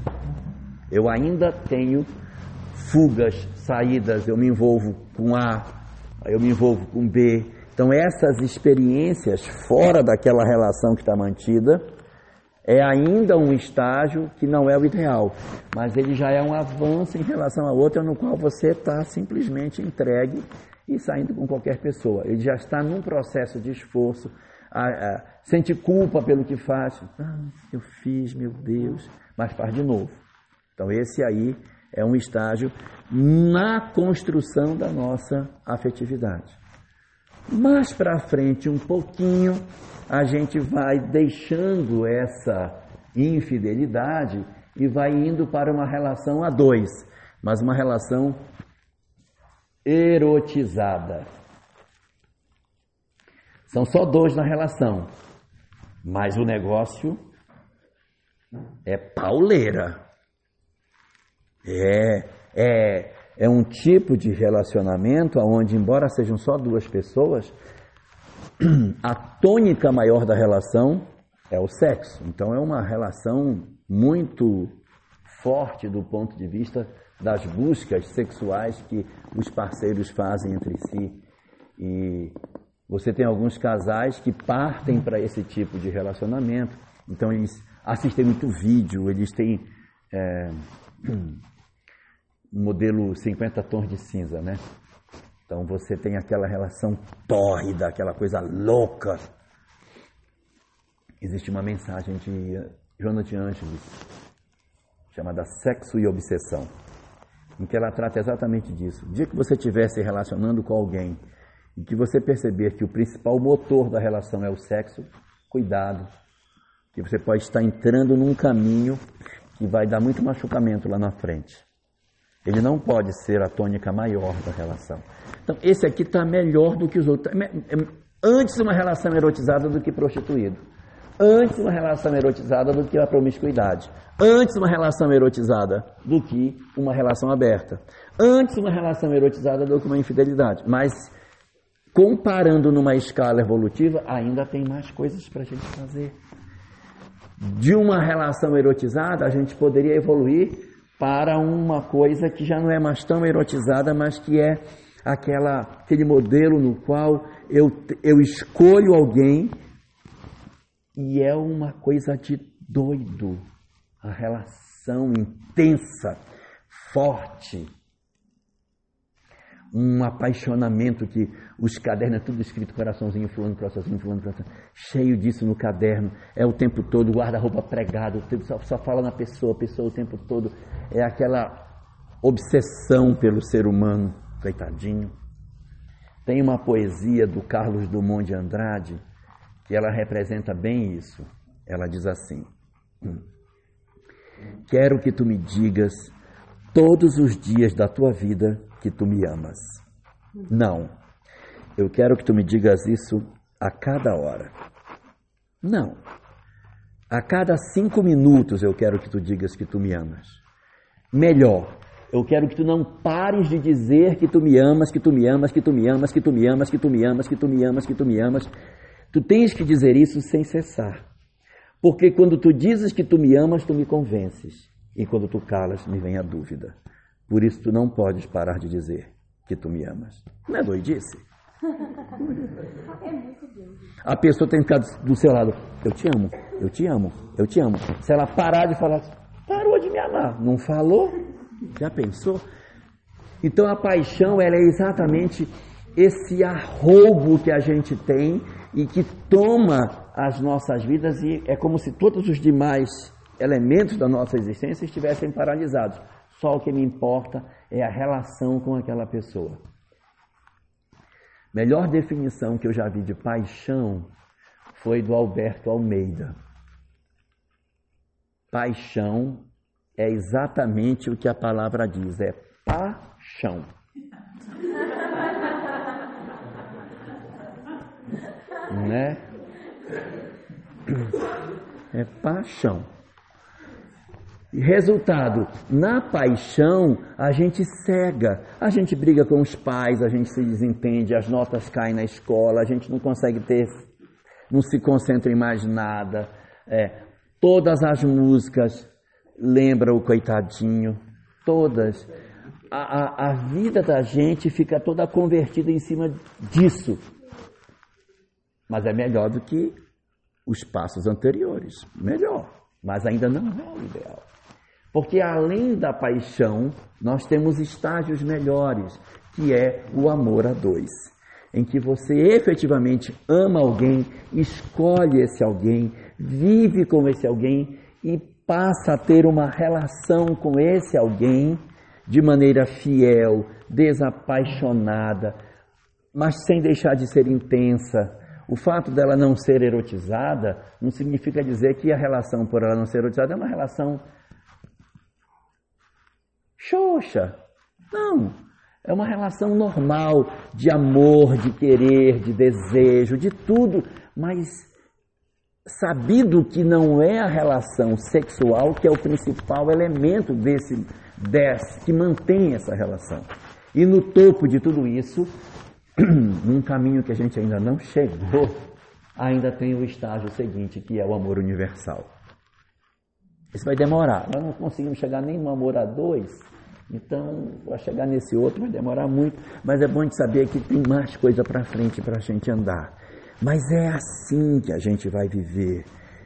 Eu ainda tenho fugas, saídas, eu me envolvo com A, eu me envolvo com B. Então, essas experiências fora daquela relação que está mantida é ainda um estágio que não é o ideal, mas ele já é um avanço em relação a outra no qual você está simplesmente entregue e saindo com qualquer pessoa. Ele já está num processo de esforço, a, a, sente culpa pelo que faz. Ah, eu fiz, meu Deus, mas faz de novo. Então, esse aí é um estágio na construção da nossa afetividade. Mais para frente, um pouquinho, a gente vai deixando essa infidelidade e vai indo para uma relação a dois, mas uma relação erotizada. São só dois na relação, mas o negócio é pauleira. É, é, é um tipo de relacionamento onde, embora sejam só duas pessoas, a tônica maior da relação é o sexo. Então é uma relação muito forte do ponto de vista das buscas sexuais que os parceiros fazem entre si. E você tem alguns casais que partem para esse tipo de relacionamento. Então eles assistem muito vídeo, eles têm é, modelo 50 tons de cinza, né? Então você tem aquela relação tórrida, aquela coisa louca. Existe uma mensagem de Jonathan Angeles chamada Sexo e Obsessão, em que ela trata exatamente disso. O dia que você estiver se relacionando com alguém e que você perceber que o principal motor da relação é o sexo, cuidado, que você pode estar entrando num caminho que vai dar muito machucamento lá na frente. Ele não pode ser a tônica maior da relação. Então, esse aqui está melhor do que os outros. É é antes uma relação erotizada do que prostituído. Antes uma relação erotizada do que a promiscuidade. Antes uma relação erotizada do que uma relação aberta. Antes uma relação erotizada do que uma infidelidade. Mas, comparando numa escala evolutiva, ainda tem mais coisas para a gente fazer. De uma relação erotizada, a gente poderia evoluir para uma coisa que já não é mais tão erotizada, mas que é aquela, aquele modelo no qual eu, eu escolho alguém e é uma coisa de doido. A relação intensa, forte, um apaixonamento que os cadernos é tudo escrito, coraçãozinho, fulano, coraçãozinho, fulano, coraçãozinho, cheio disso no caderno, é o tempo todo, guarda-roupa pregado, só, só fala na pessoa, a pessoa o tempo todo, é aquela obsessão pelo ser humano, coitadinho. Tem uma poesia do Carlos Dumont de Andrade que ela representa bem isso. Ela diz assim: Quero que tu me digas todos os dias da tua vida que tu me amas. Não. Eu quero que tu me digas isso a cada hora. Não. A cada cinco minutos eu quero que tu digas que tu me amas. Melhor, eu quero que tu não pares de dizer que tu me amas, que tu me amas, que tu me amas, que tu me amas, que tu me amas, que tu me amas, que tu me amas. Tu tens que dizer isso sem cessar. Porque quando tu dizes que tu me amas, tu me convences. E quando tu calas, me vem a dúvida. Por isso tu não podes parar de dizer que tu me amas. Não é doidice? A pessoa tem que ficar do seu lado. Eu te amo, eu te amo, eu te amo. Se ela parar de falar, parou de me amar. Não falou? Já pensou? Então a paixão ela é exatamente esse arroubo que a gente tem e que toma as nossas vidas e é como se todos os demais elementos da nossa existência estivessem paralisados. Só o que me importa é a relação com aquela pessoa. Melhor definição que eu já vi de paixão foi do Alberto Almeida. Paixão é exatamente o que a palavra diz, é paixão. né? É paixão. Resultado, na paixão a gente cega, a gente briga com os pais, a gente se desentende, as notas caem na escola, a gente não consegue ter, não se concentra em mais nada. É, todas as músicas lembram o coitadinho, todas. A, a, a vida da gente fica toda convertida em cima disso. Mas é melhor do que os passos anteriores. Melhor. Mas ainda não é o ideal. Porque além da paixão, nós temos estágios melhores, que é o amor a dois, em que você efetivamente ama alguém, escolhe esse alguém, vive com esse alguém e passa a ter uma relação com esse alguém de maneira fiel, desapaixonada, mas sem deixar de ser intensa. O fato dela não ser erotizada não significa dizer que a relação por ela não ser erotizada é uma relação xoxa. Não. É uma relação normal de amor, de querer, de desejo, de tudo, mas sabido que não é a relação sexual que é o principal elemento desse, desse que mantém essa relação. E no topo de tudo isso, num caminho que a gente ainda não chegou, ainda tem o estágio seguinte, que é o amor universal. Isso vai demorar. Nós não conseguimos chegar nem no amor a dois, então para chegar nesse outro vai demorar muito, mas é bom de saber que tem mais coisa para frente para a gente andar. Mas é assim que a gente vai viver.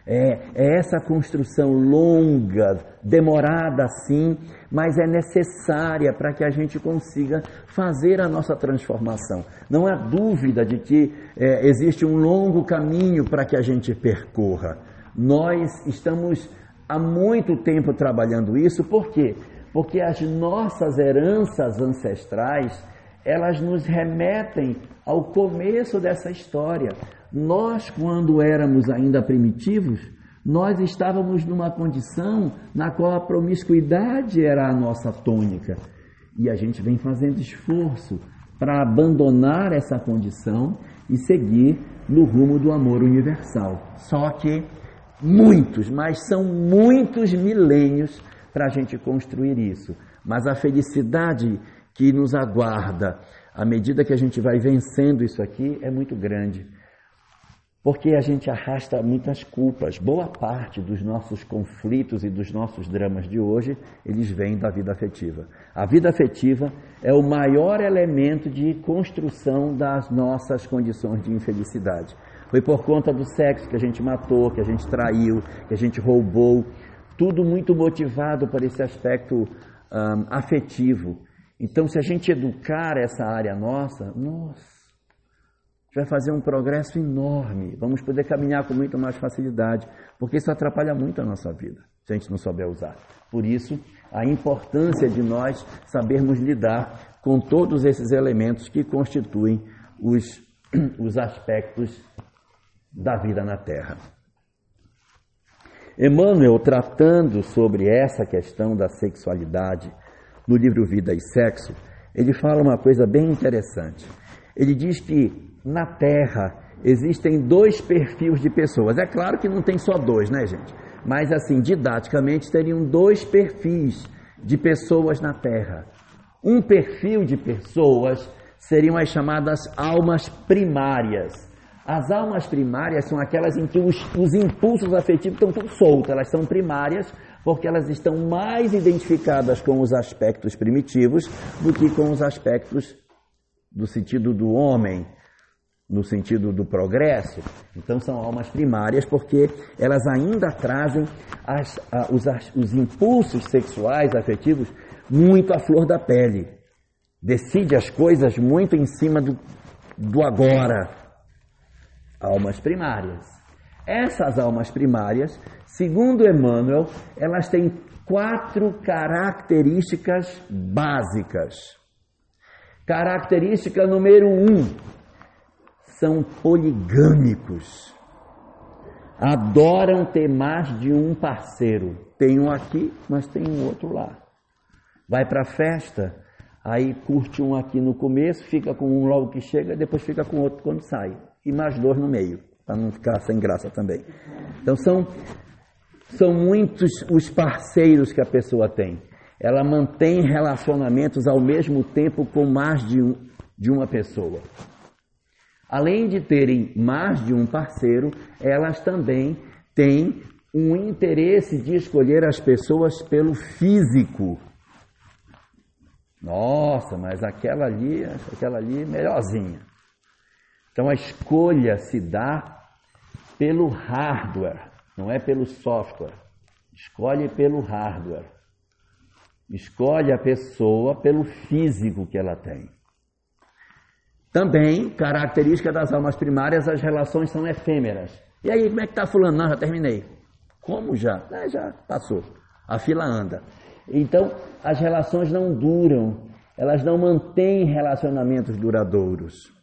É, é, essa construção longa, demorada sim, mas é necessária para que a gente consiga fazer a nossa transformação. Não há dúvida de que é, existe um longo caminho para que a gente percorra. Nós estamos há muito tempo trabalhando isso, por quê? Porque as nossas heranças ancestrais, elas nos remetem ao começo dessa história. Nós, quando éramos ainda primitivos, nós estávamos numa condição na qual a promiscuidade era a nossa tônica. E a gente vem fazendo esforço para abandonar essa condição e seguir no rumo do amor universal. Só que muitos, mas são muitos milênios para a gente construir isso. Mas a felicidade que nos aguarda à medida que a gente vai vencendo isso aqui é muito grande. Porque a gente arrasta muitas culpas. Boa parte dos nossos conflitos e dos nossos dramas de hoje, eles vêm da vida afetiva. A vida afetiva é o maior elemento de construção das nossas condições de infelicidade. Foi por conta do sexo que a gente matou, que a gente traiu, que a gente roubou, tudo muito motivado por esse aspecto um, afetivo. Então, se a gente educar essa área nossa, nossa, vai fazer um progresso enorme. Vamos poder caminhar com muito mais facilidade, porque isso atrapalha muito a nossa vida, se a gente não souber usar. Por isso, a importância de nós sabermos lidar com todos esses elementos que constituem os, os aspectos da vida na Terra. Emmanuel, tratando sobre essa questão da sexualidade no livro Vida e Sexo, ele fala uma coisa bem interessante. Ele diz que na Terra existem dois perfis de pessoas. É claro que não tem só dois, né, gente? Mas assim, didaticamente, teriam dois perfis de pessoas na Terra. Um perfil de pessoas seriam as chamadas almas primárias as almas primárias são aquelas em que os, os impulsos afetivos estão tudo soltos, elas são primárias porque elas estão mais identificadas com os aspectos primitivos do que com os aspectos do sentido do homem, no sentido do progresso. Então são almas primárias porque elas ainda trazem as, os, os impulsos sexuais, afetivos, muito à flor da pele. decide as coisas muito em cima do, do agora. Almas primárias. Essas almas primárias, segundo Emmanuel, elas têm quatro características básicas. Característica número um: são poligâmicos. Adoram ter mais de um parceiro. Tem um aqui, mas tem um outro lá. Vai para a festa, aí curte um aqui no começo, fica com um logo que chega, depois fica com outro quando sai. E mais dois no meio, para não ficar sem graça também. Então são, são muitos os parceiros que a pessoa tem. Ela mantém relacionamentos ao mesmo tempo com mais de, um, de uma pessoa. Além de terem mais de um parceiro, elas também têm um interesse de escolher as pessoas pelo físico. Nossa, mas aquela ali, aquela ali é melhorzinha. Então a escolha se dá pelo hardware, não é pelo software. Escolhe pelo hardware. Escolhe a pessoa pelo físico que ela tem. Também, característica das almas primárias, as relações são efêmeras. E aí, como é que está fulano? Não, já terminei. Como já? Ah, já passou. A fila anda. Então, as relações não duram, elas não mantêm relacionamentos duradouros.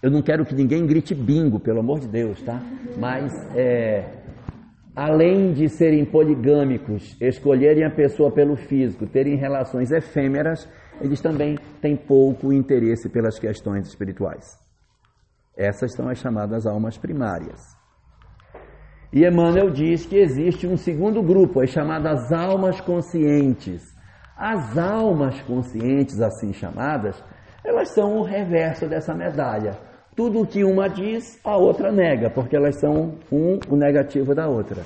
Eu não quero que ninguém grite bingo, pelo amor de Deus, tá? Mas, é, além de serem poligâmicos, escolherem a pessoa pelo físico, terem relações efêmeras, eles também têm pouco interesse pelas questões espirituais. Essas são as chamadas almas primárias. E Emmanuel diz que existe um segundo grupo, as chamadas almas conscientes. As almas conscientes, assim chamadas, elas são o reverso dessa medalha. Tudo o que uma diz, a outra nega, porque elas são um o negativo da outra.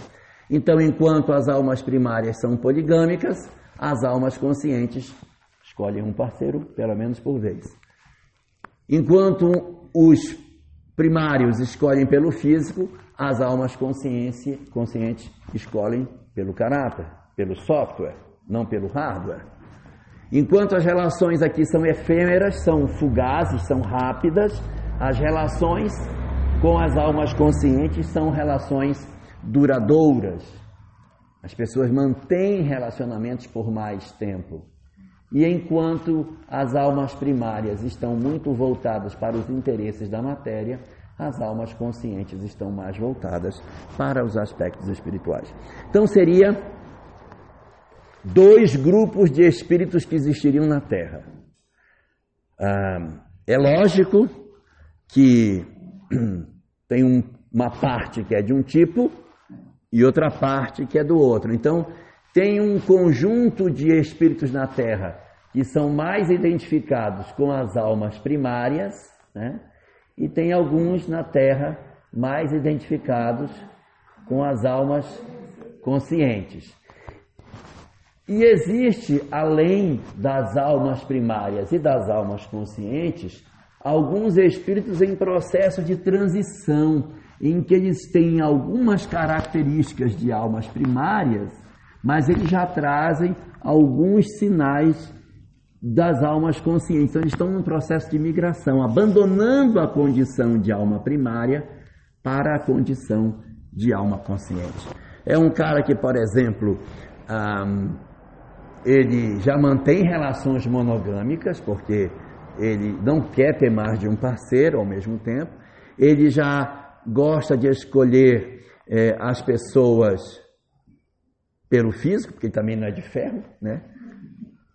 Então, enquanto as almas primárias são poligâmicas, as almas conscientes Escolhem um parceiro, pelo menos por vez. Enquanto os primários escolhem pelo físico, as almas conscientes escolhem pelo caráter, pelo software, não pelo hardware. Enquanto as relações aqui são efêmeras, são fugazes, são rápidas, as relações com as almas conscientes são relações duradouras. As pessoas mantêm relacionamentos por mais tempo. E enquanto as almas primárias estão muito voltadas para os interesses da matéria, as almas conscientes estão mais voltadas para os aspectos espirituais. Então seria dois grupos de espíritos que existiriam na Terra. Ah, é lógico que tem um, uma parte que é de um tipo e outra parte que é do outro. Então tem um conjunto de espíritos na Terra que são mais identificados com as almas primárias, né? e tem alguns na Terra mais identificados com as almas conscientes. E existe, além das almas primárias e das almas conscientes, alguns espíritos em processo de transição, em que eles têm algumas características de almas primárias, mas eles já trazem alguns sinais das almas conscientes. Então, eles estão num processo de migração, abandonando a condição de alma primária para a condição de alma consciente. É um cara que, por exemplo, ele já mantém relações monogâmicas, porque ele não quer ter mais de um parceiro ao mesmo tempo, ele já gosta de escolher é, as pessoas pelo físico, porque ele também não é de ferro, né?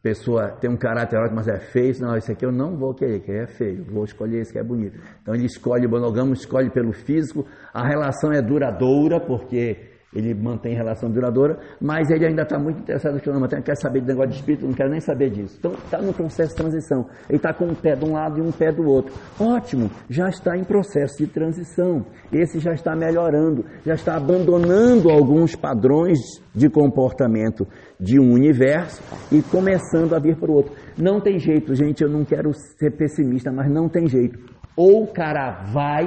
pessoa tem um caráter ótimo, mas é feio, não, esse aqui eu não vou querer, que é feio, vou escolher esse que é bonito. Então ele escolhe o monogamo, escolhe pelo físico, a relação é duradoura, porque ele mantém relação duradoura, mas ele ainda está muito interessado no não quer saber de negócio de espírito, não quer nem saber disso. Então está no processo de transição. Ele está com um pé de um lado e um pé do outro. Ótimo, já está em processo de transição. Esse já está melhorando, já está abandonando alguns padrões de comportamento de um universo e começando a vir para o outro. Não tem jeito, gente, eu não quero ser pessimista, mas não tem jeito. Ou o cara vai,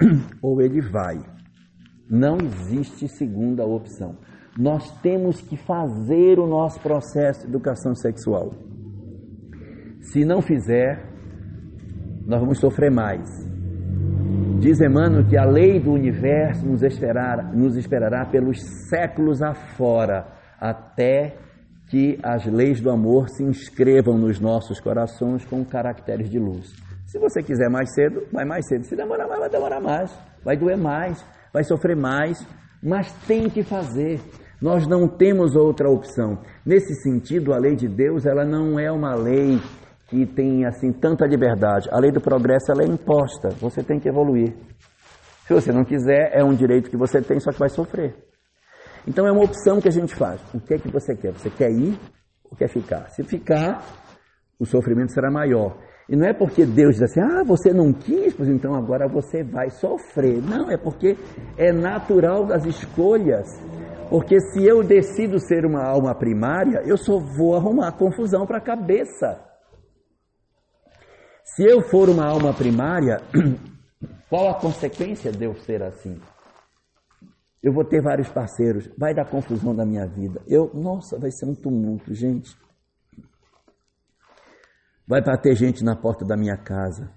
ou ele vai. Não existe segunda opção. Nós temos que fazer o nosso processo de educação sexual. Se não fizer, nós vamos sofrer mais. Diz Emmanuel que a lei do universo nos esperará, nos esperará pelos séculos afora, até que as leis do amor se inscrevam nos nossos corações com caracteres de luz. Se você quiser mais cedo, vai mais cedo. Se demorar mais, vai demorar mais. Vai doer mais, vai sofrer mais, mas tem que fazer. Nós não temos outra opção. Nesse sentido, a lei de Deus, ela não é uma lei que tem assim tanta liberdade. A lei do progresso ela é imposta. Você tem que evoluir. Se você não quiser, é um direito que você tem, só que vai sofrer. Então é uma opção que a gente faz. O que é que você quer? Você quer ir ou quer ficar? Se ficar, o sofrimento será maior. E não é porque Deus diz assim, ah, você não quis, pois então agora você vai sofrer. Não, é porque é natural das escolhas. Porque se eu decido ser uma alma primária, eu só vou arrumar confusão para a cabeça. Se eu for uma alma primária, qual a consequência de eu ser assim? Eu vou ter vários parceiros, vai dar confusão na minha vida. Eu, nossa, vai ser um tumulto, gente. Vai bater gente na porta da minha casa.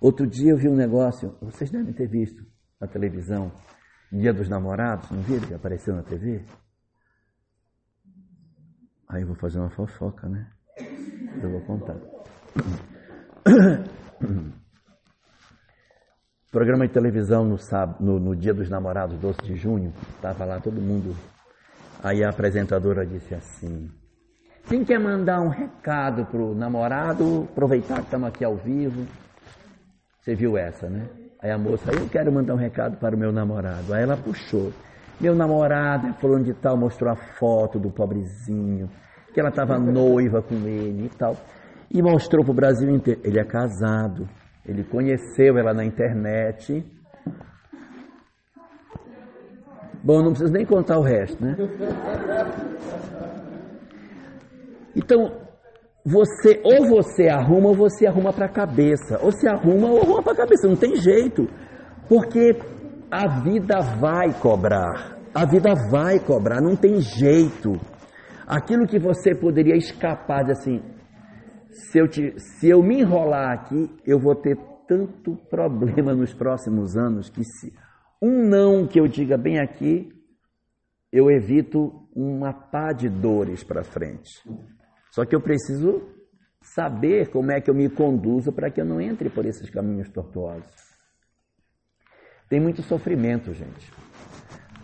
Outro dia eu vi um negócio, vocês devem ter visto na televisão, Dia dos Namorados, não viram que apareceu na TV? Aí eu vou fazer uma fofoca, né? Eu vou contar. Programa de televisão no, sábado, no, no Dia dos Namorados, 12 de junho, estava lá todo mundo. Aí a apresentadora disse assim: quem quer mandar um recado pro namorado, aproveitar que estamos aqui ao vivo. Você viu essa, né? Aí a moça, eu quero mandar um recado para o meu namorado. Aí ela puxou. Meu namorado, é falando de tal, mostrou a foto do pobrezinho, que ela estava noiva com ele e tal. E mostrou para o Brasil inteiro. Ele é casado, ele conheceu ela na internet. Bom, não preciso nem contar o resto, né? Então, você ou você arruma ou você arruma para a cabeça. Ou se arruma ou arruma para a cabeça. Não tem jeito. Porque a vida vai cobrar. A vida vai cobrar, não tem jeito. Aquilo que você poderia escapar de assim, se eu, te, se eu me enrolar aqui, eu vou ter tanto problema nos próximos anos que se um não que eu diga bem aqui, eu evito uma pá de dores para frente. Só que eu preciso saber como é que eu me conduzo para que eu não entre por esses caminhos tortuosos. Tem muito sofrimento, gente.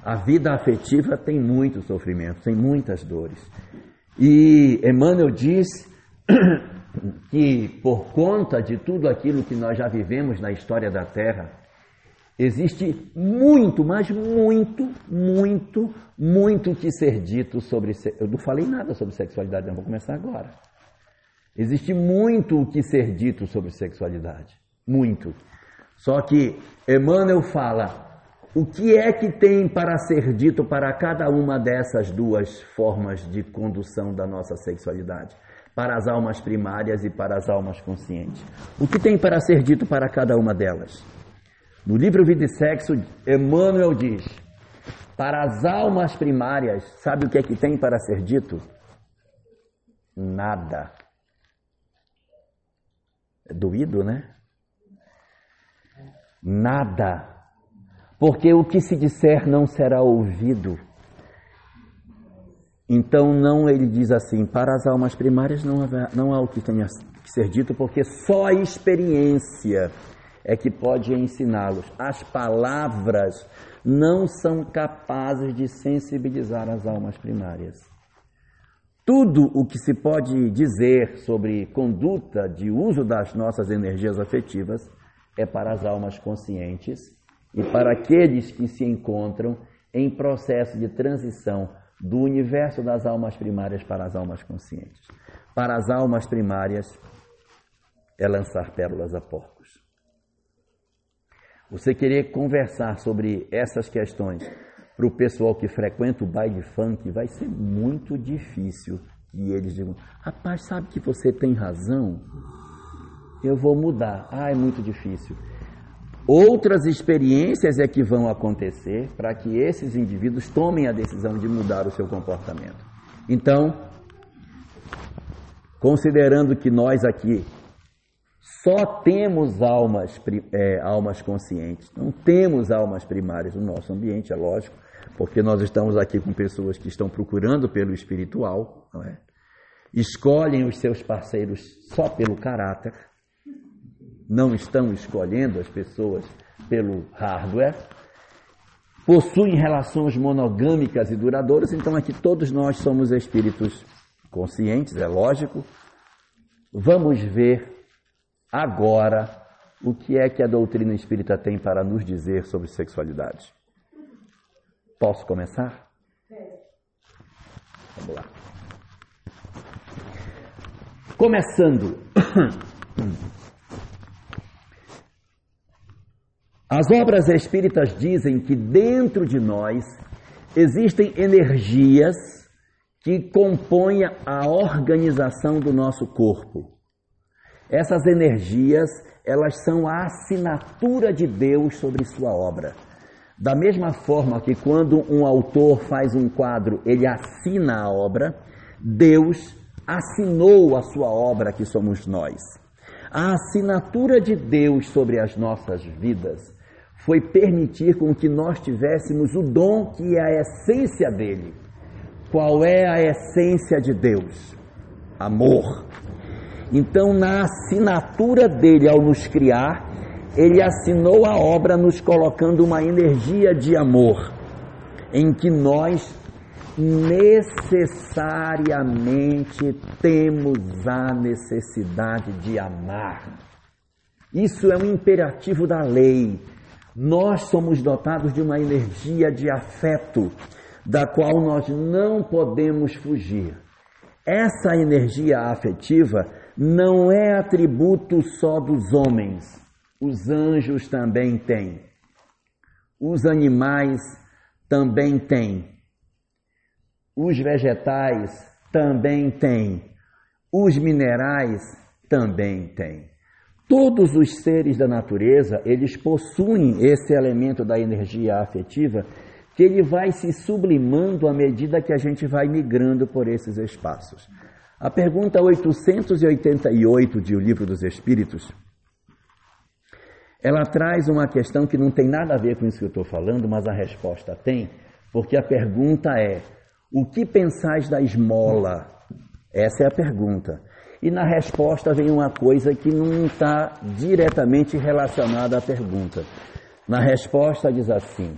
A vida afetiva tem muito sofrimento, tem muitas dores. E Emmanuel diz que por conta de tudo aquilo que nós já vivemos na história da Terra, Existe muito, mas muito, muito, muito que ser dito sobre. Eu não falei nada sobre sexualidade, não vou começar agora. Existe muito o que ser dito sobre sexualidade. Muito. Só que Emmanuel fala o que é que tem para ser dito para cada uma dessas duas formas de condução da nossa sexualidade? Para as almas primárias e para as almas conscientes. O que tem para ser dito para cada uma delas? No livro Vida e Sexo, Emmanuel diz: para as almas primárias, sabe o que é que tem para ser dito? Nada. É doído, né? Nada. Porque o que se disser não será ouvido. Então, não, ele diz assim: para as almas primárias não, há, não há o que tenha que ser dito, porque só a experiência é que pode ensiná-los. As palavras não são capazes de sensibilizar as almas primárias. Tudo o que se pode dizer sobre conduta de uso das nossas energias afetivas é para as almas conscientes e para aqueles que se encontram em processo de transição do universo das almas primárias para as almas conscientes. Para as almas primárias é lançar pérolas a porcos. Você querer conversar sobre essas questões para o pessoal que frequenta o baile funk vai ser muito difícil. E eles digam: rapaz, sabe que você tem razão? Eu vou mudar. Ah, é muito difícil. Outras experiências é que vão acontecer para que esses indivíduos tomem a decisão de mudar o seu comportamento. Então, considerando que nós aqui só temos almas, é, almas conscientes, não temos almas primárias no nosso ambiente, é lógico, porque nós estamos aqui com pessoas que estão procurando pelo espiritual, não é? escolhem os seus parceiros só pelo caráter, não estão escolhendo as pessoas pelo hardware, possuem relações monogâmicas e duradouras, então aqui todos nós somos espíritos conscientes, é lógico. Vamos ver agora o que é que a doutrina espírita tem para nos dizer sobre sexualidade. Posso começar? Vamos lá. Começando. As obras espíritas dizem que dentro de nós existem energias que compõem a organização do nosso corpo. Essas energias, elas são a assinatura de Deus sobre sua obra. Da mesma forma que quando um autor faz um quadro, ele assina a obra, Deus assinou a sua obra que somos nós. A assinatura de Deus sobre as nossas vidas foi permitir com que nós tivéssemos o dom que é a essência dele. Qual é a essência de Deus? Amor. Então, na assinatura dele ao nos criar, ele assinou a obra nos colocando uma energia de amor, em que nós necessariamente temos a necessidade de amar. Isso é um imperativo da lei. Nós somos dotados de uma energia de afeto, da qual nós não podemos fugir. Essa energia afetiva não é atributo só dos homens, os anjos também têm, os animais também têm, os vegetais também têm, os minerais também têm. Todos os seres da natureza, eles possuem esse elemento da energia afetiva que ele vai se sublimando à medida que a gente vai migrando por esses espaços. A pergunta 888 de O Livro dos Espíritos, ela traz uma questão que não tem nada a ver com isso que eu estou falando, mas a resposta tem, porque a pergunta é: o que pensais da esmola? Essa é a pergunta. E na resposta vem uma coisa que não está diretamente relacionada à pergunta. Na resposta diz assim: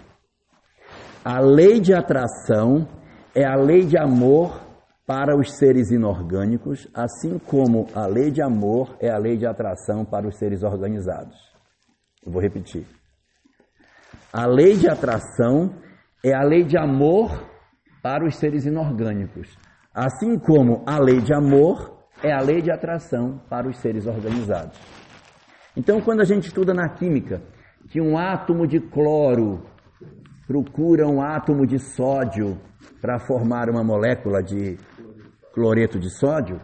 a lei de atração é a lei de amor para os seres inorgânicos, assim como a lei de amor é a lei de atração para os seres organizados. Eu vou repetir. A lei de atração é a lei de amor para os seres inorgânicos, assim como a lei de amor é a lei de atração para os seres organizados. Então, quando a gente estuda na química que um átomo de cloro procura um átomo de sódio para formar uma molécula de cloreto de sódio,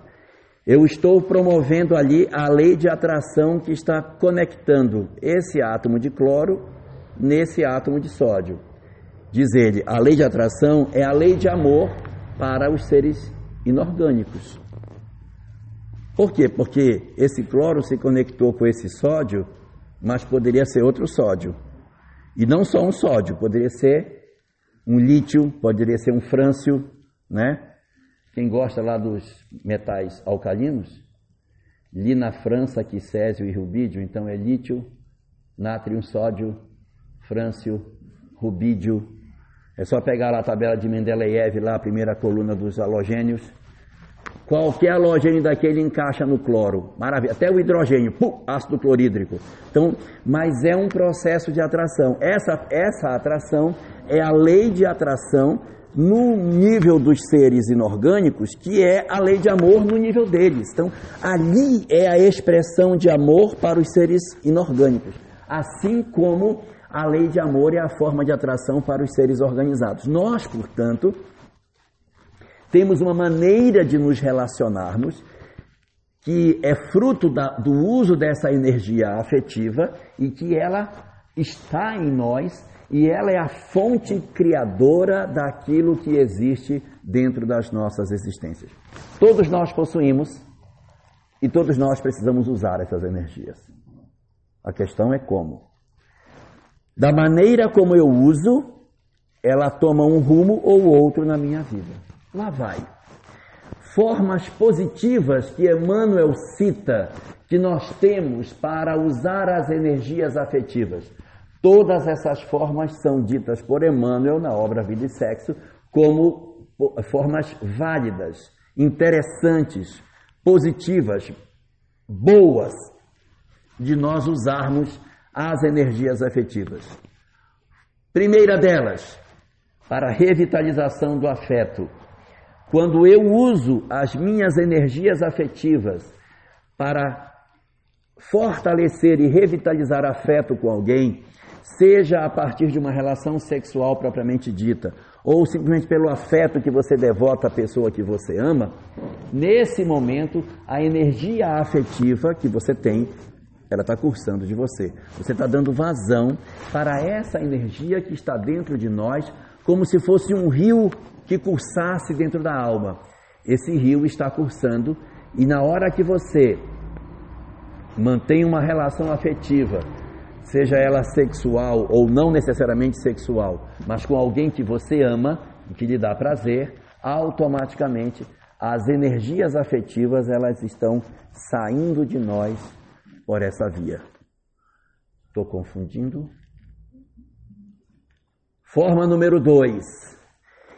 eu estou promovendo ali a lei de atração que está conectando esse átomo de cloro nesse átomo de sódio. Diz ele, a lei de atração é a lei de amor para os seres inorgânicos. Por quê? Porque esse cloro se conectou com esse sódio, mas poderia ser outro sódio. E não só um sódio, poderia ser um lítio, poderia ser um frâncio, né? Quem gosta lá dos metais alcalinos, li na França que césio e rubídio, então é lítio, nátrium, sódio, frâncio, rubídio. É só pegar lá a tabela de Mendeleev, lá a primeira coluna dos halogênios, Qualquer halogênio daquele encaixa no cloro. Maravilha. Até o hidrogênio, pum, ácido clorídrico. Então, mas é um processo de atração. Essa, essa atração é a lei de atração no nível dos seres inorgânicos, que é a lei de amor no nível deles. Então, ali é a expressão de amor para os seres inorgânicos. Assim como a lei de amor é a forma de atração para os seres organizados. Nós, portanto, temos uma maneira de nos relacionarmos que é fruto da, do uso dessa energia afetiva e que ela está em nós e ela é a fonte criadora daquilo que existe dentro das nossas existências. Todos nós possuímos E todos nós precisamos usar essas energias. A questão é como. Da maneira como eu uso, ela toma um rumo ou outro na minha vida. Lá vai. Formas positivas que Emmanuel cita que nós temos para usar as energias afetivas. Todas essas formas são ditas por Emmanuel na obra Vida e Sexo como formas válidas, interessantes, positivas, boas de nós usarmos as energias afetivas. Primeira delas, para a revitalização do afeto. Quando eu uso as minhas energias afetivas para fortalecer e revitalizar afeto com alguém, seja a partir de uma relação sexual propriamente dita, ou simplesmente pelo afeto que você devota à pessoa que você ama, nesse momento a energia afetiva que você tem, ela está cursando de você. Você está dando vazão para essa energia que está dentro de nós, como se fosse um rio que cursasse dentro da alma. Esse rio está cursando e na hora que você mantém uma relação afetiva, seja ela sexual ou não necessariamente sexual, mas com alguém que você ama que lhe dá prazer, automaticamente as energias afetivas elas estão saindo de nós por essa via. Estou confundindo? Forma número dois.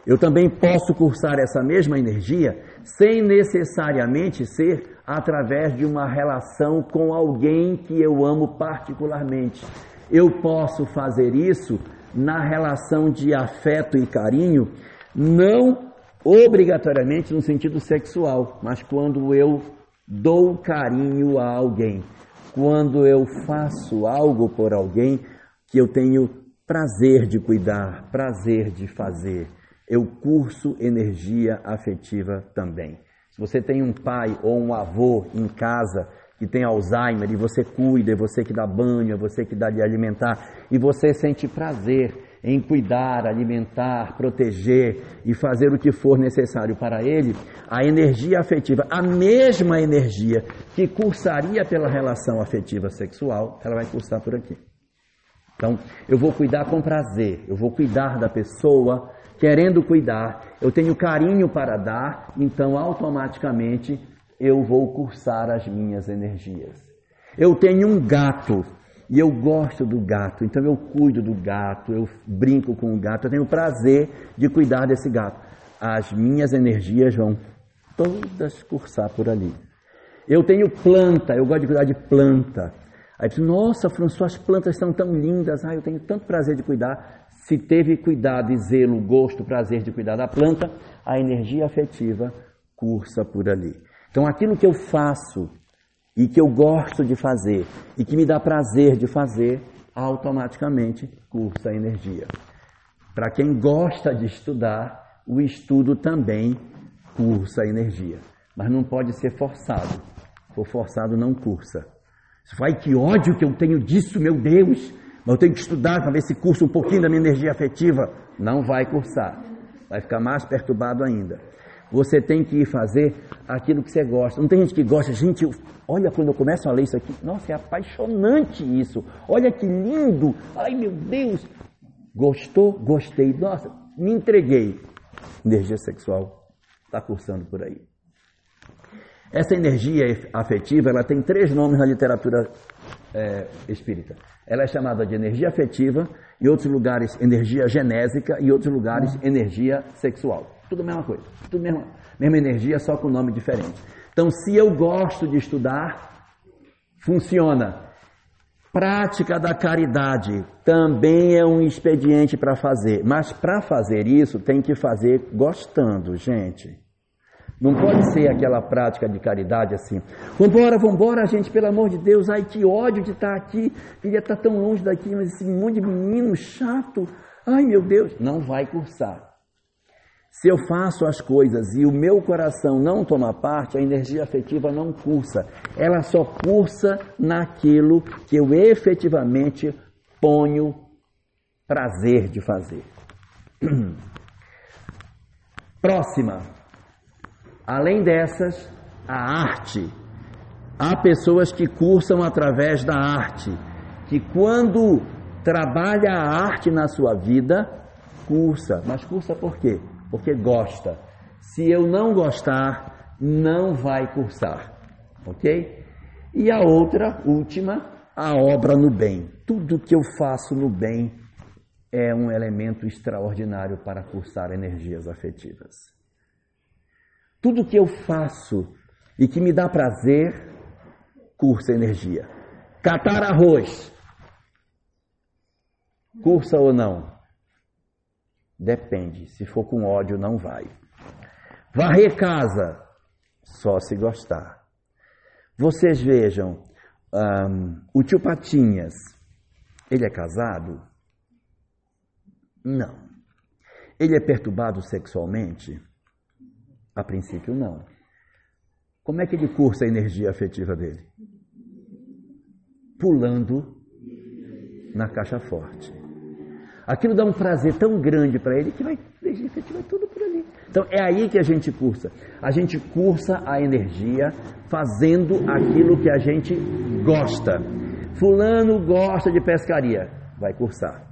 Eu também posso cursar essa mesma energia sem necessariamente ser através de uma relação com alguém que eu amo particularmente. Eu posso fazer isso na relação de afeto e carinho, não obrigatoriamente no sentido sexual, mas quando eu dou carinho a alguém, quando eu faço algo por alguém que eu tenho prazer de cuidar, prazer de fazer, eu curso energia afetiva também. Se você tem um pai ou um avô em casa que tem Alzheimer e você cuida, é você que dá banho, é você que dá de alimentar e você sente prazer em cuidar, alimentar, proteger e fazer o que for necessário para ele, a energia afetiva, a mesma energia que cursaria pela relação afetiva sexual, ela vai cursar por aqui. Então, eu vou cuidar com prazer, eu vou cuidar da pessoa, querendo cuidar, eu tenho carinho para dar, então automaticamente eu vou cursar as minhas energias. Eu tenho um gato e eu gosto do gato, então eu cuido do gato, eu brinco com o gato, eu tenho prazer de cuidar desse gato. As minhas energias vão todas cursar por ali. Eu tenho planta, eu gosto de cuidar de planta. Aí eu nossa, François, as plantas são tão lindas, ah, eu tenho tanto prazer de cuidar. Se teve cuidado e zelo, gosto, prazer de cuidar da planta, a energia afetiva cursa por ali. Então, aquilo que eu faço e que eu gosto de fazer e que me dá prazer de fazer, automaticamente cursa a energia. Para quem gosta de estudar, o estudo também cursa a energia, mas não pode ser forçado. For forçado, não cursa. Vai que ódio que eu tenho disso, meu Deus! Mas eu tenho que estudar para ver se cursa um pouquinho da minha energia afetiva. Não vai cursar, vai ficar mais perturbado ainda. Você tem que ir fazer aquilo que você gosta. Não tem gente que gosta, gente, olha quando eu começo a ler isso aqui, nossa, é apaixonante isso. Olha que lindo, ai meu Deus. Gostou? Gostei, nossa, me entreguei. Energia sexual está cursando por aí. Essa energia afetiva, ela tem três nomes na literatura é, espírita. Ela é chamada de energia afetiva, em outros lugares energia genésica e outros lugares energia sexual. Tudo a mesma coisa, tudo mesma, mesma energia, só com nome diferente. Então, se eu gosto de estudar, funciona. Prática da caridade também é um expediente para fazer, mas para fazer isso tem que fazer gostando, gente. Não pode ser aquela prática de caridade assim. Vambora, vambora, gente, pelo amor de Deus. Ai, que ódio de estar aqui. Queria estar tão longe daqui, mas esse monte de menino chato. Ai, meu Deus. Não vai cursar. Se eu faço as coisas e o meu coração não toma parte, a energia afetiva não cursa. Ela só cursa naquilo que eu efetivamente ponho prazer de fazer. Próxima. Além dessas, a arte. Há pessoas que cursam através da arte, que quando trabalha a arte na sua vida, cursa. Mas cursa por quê? Porque gosta. Se eu não gostar, não vai cursar. Ok? E a outra, última, a obra no bem. Tudo que eu faço no bem é um elemento extraordinário para cursar energias afetivas. Tudo que eu faço e que me dá prazer, cursa energia. Catar arroz, cursa ou não? Depende. Se for com ódio, não vai. Varrer casa, só se gostar. Vocês vejam, um, o tio Patinhas, ele é casado? Não. Ele é perturbado sexualmente? A princípio, não. Como é que ele cursa a energia afetiva dele? Pulando na caixa forte. Aquilo dá um prazer tão grande para ele que vai, energia tudo por ali. Então é aí que a gente cursa. A gente cursa a energia fazendo aquilo que a gente gosta. Fulano gosta de pescaria, vai cursar.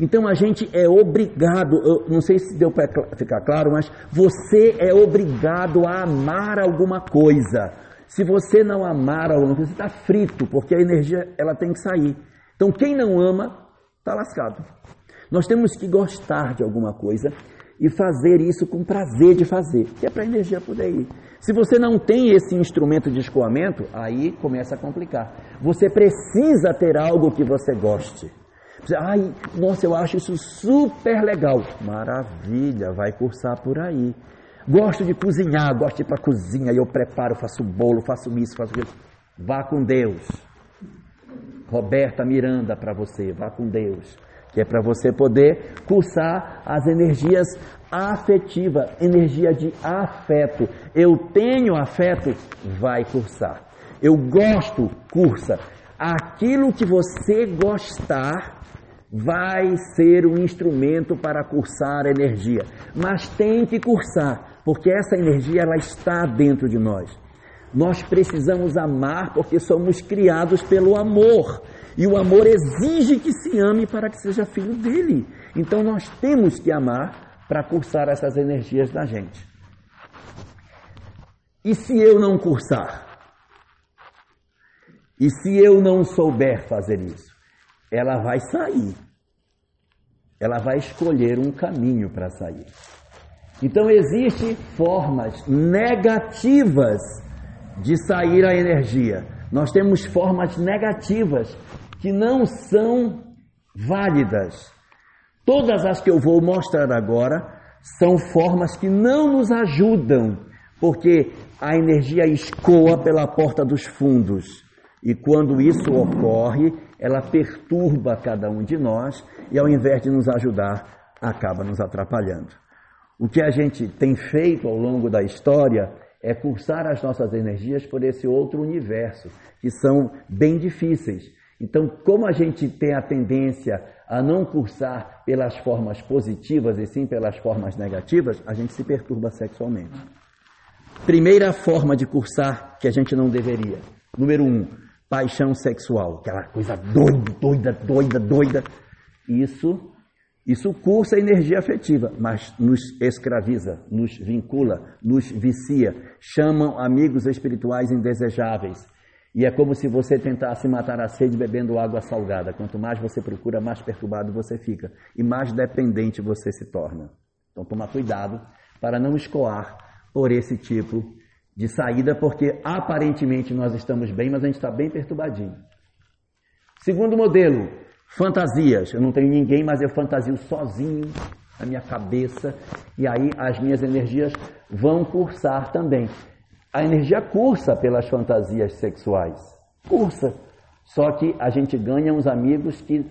Então a gente é obrigado, eu não sei se deu para ficar claro, mas você é obrigado a amar alguma coisa. Se você não amar alguma coisa, você está frito, porque a energia ela tem que sair. Então quem não ama, está lascado. Nós temos que gostar de alguma coisa e fazer isso com prazer de fazer, que é para a energia poder ir. Se você não tem esse instrumento de escoamento, aí começa a complicar. Você precisa ter algo que você goste. Ai, nossa, eu acho isso super legal. Maravilha, vai cursar por aí. Gosto de cozinhar, gosto de ir para a cozinha, eu preparo, faço bolo, faço isso, faço aquilo. Vá com Deus. Roberta Miranda para você, vá com Deus que é para você poder cursar as energias afetivas, energia de afeto. Eu tenho afeto, vai cursar. Eu gosto, cursa. Aquilo que você gostar vai ser um instrumento para cursar energia, mas tem que cursar, porque essa energia ela está dentro de nós. Nós precisamos amar porque somos criados pelo amor. E o amor exige que se ame para que seja filho dele. Então nós temos que amar para cursar essas energias da gente. E se eu não cursar? E se eu não souber fazer isso? Ela vai sair. Ela vai escolher um caminho para sair. Então existem formas negativas de sair a energia. Nós temos formas negativas que não são válidas. Todas as que eu vou mostrar agora são formas que não nos ajudam, porque a energia escoa pela porta dos fundos. E quando isso ocorre, ela perturba cada um de nós e, ao invés de nos ajudar, acaba nos atrapalhando. O que a gente tem feito ao longo da história é cursar as nossas energias por esse outro universo, que são bem difíceis. Então, como a gente tem a tendência a não cursar pelas formas positivas e sim pelas formas negativas, a gente se perturba sexualmente. Primeira forma de cursar que a gente não deveria. Número um, paixão sexual, aquela coisa doida, doida, doida, doida. Isso, isso cursa a energia afetiva, mas nos escraviza, nos vincula, nos vicia. Chamam amigos espirituais indesejáveis. E é como se você tentasse matar a sede bebendo água salgada. Quanto mais você procura, mais perturbado você fica e mais dependente você se torna. Então, toma cuidado para não escoar por esse tipo de saída, porque aparentemente nós estamos bem, mas a gente está bem perturbadinho. Segundo modelo, fantasias. Eu não tenho ninguém, mas eu fantasio sozinho na minha cabeça e aí as minhas energias vão cursar também. A energia cursa pelas fantasias sexuais. Cursa. Só que a gente ganha uns amigos que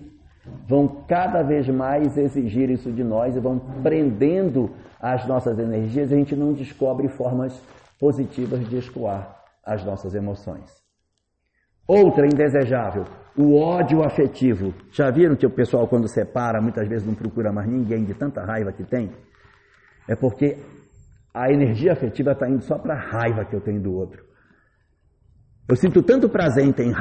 vão cada vez mais exigir isso de nós e vão prendendo as nossas energias a gente não descobre formas positivas de escoar as nossas emoções. Outra indesejável, o ódio afetivo. Já viram que o pessoal, quando separa, muitas vezes não procura mais ninguém de tanta raiva que tem? É porque a energia afetiva está indo só para a raiva que eu tenho do outro. Eu sinto tanto prazer em, ter,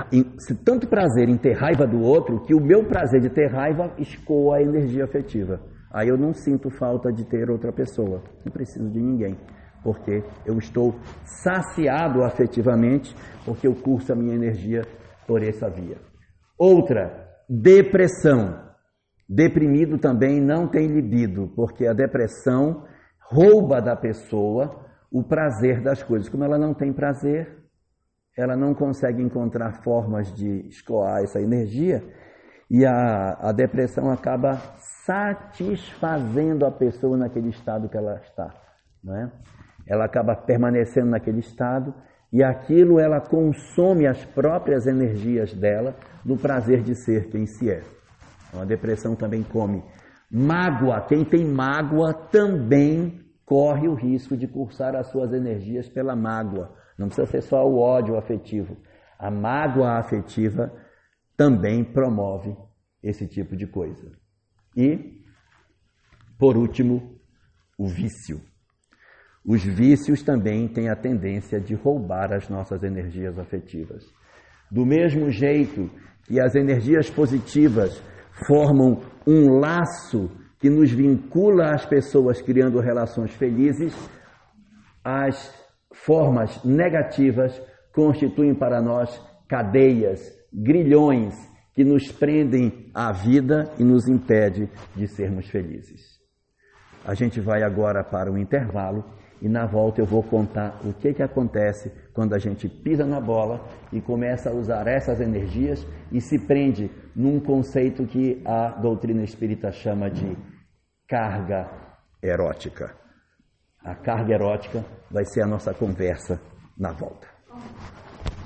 tanto prazer em ter raiva do outro que o meu prazer de ter raiva escoa a energia afetiva. Aí eu não sinto falta de ter outra pessoa, não preciso de ninguém, porque eu estou saciado afetivamente, porque eu curso a minha energia por essa via. Outra, depressão. Deprimido também não tem libido, porque a depressão rouba da pessoa o prazer das coisas. Como ela não tem prazer, ela não consegue encontrar formas de escoar essa energia e a, a depressão acaba satisfazendo a pessoa naquele estado que ela está. Não é? Ela acaba permanecendo naquele estado e aquilo ela consome as próprias energias dela no prazer de ser quem se é. Então, a depressão também come. Mágoa, quem tem mágoa também corre o risco de cursar as suas energias pela mágoa. Não precisa ser só o ódio afetivo. A mágoa afetiva também promove esse tipo de coisa. E, por último, o vício. Os vícios também têm a tendência de roubar as nossas energias afetivas. Do mesmo jeito que as energias positivas formam um laço que nos vincula às pessoas criando relações felizes, as formas negativas constituem para nós cadeias, grilhões que nos prendem à vida e nos impede de sermos felizes. A gente vai agora para o intervalo e na volta eu vou contar o que, que acontece quando a gente pisa na bola e começa a usar essas energias e se prende num conceito que a doutrina espírita chama de carga erótica. A carga erótica vai ser a nossa conversa na volta.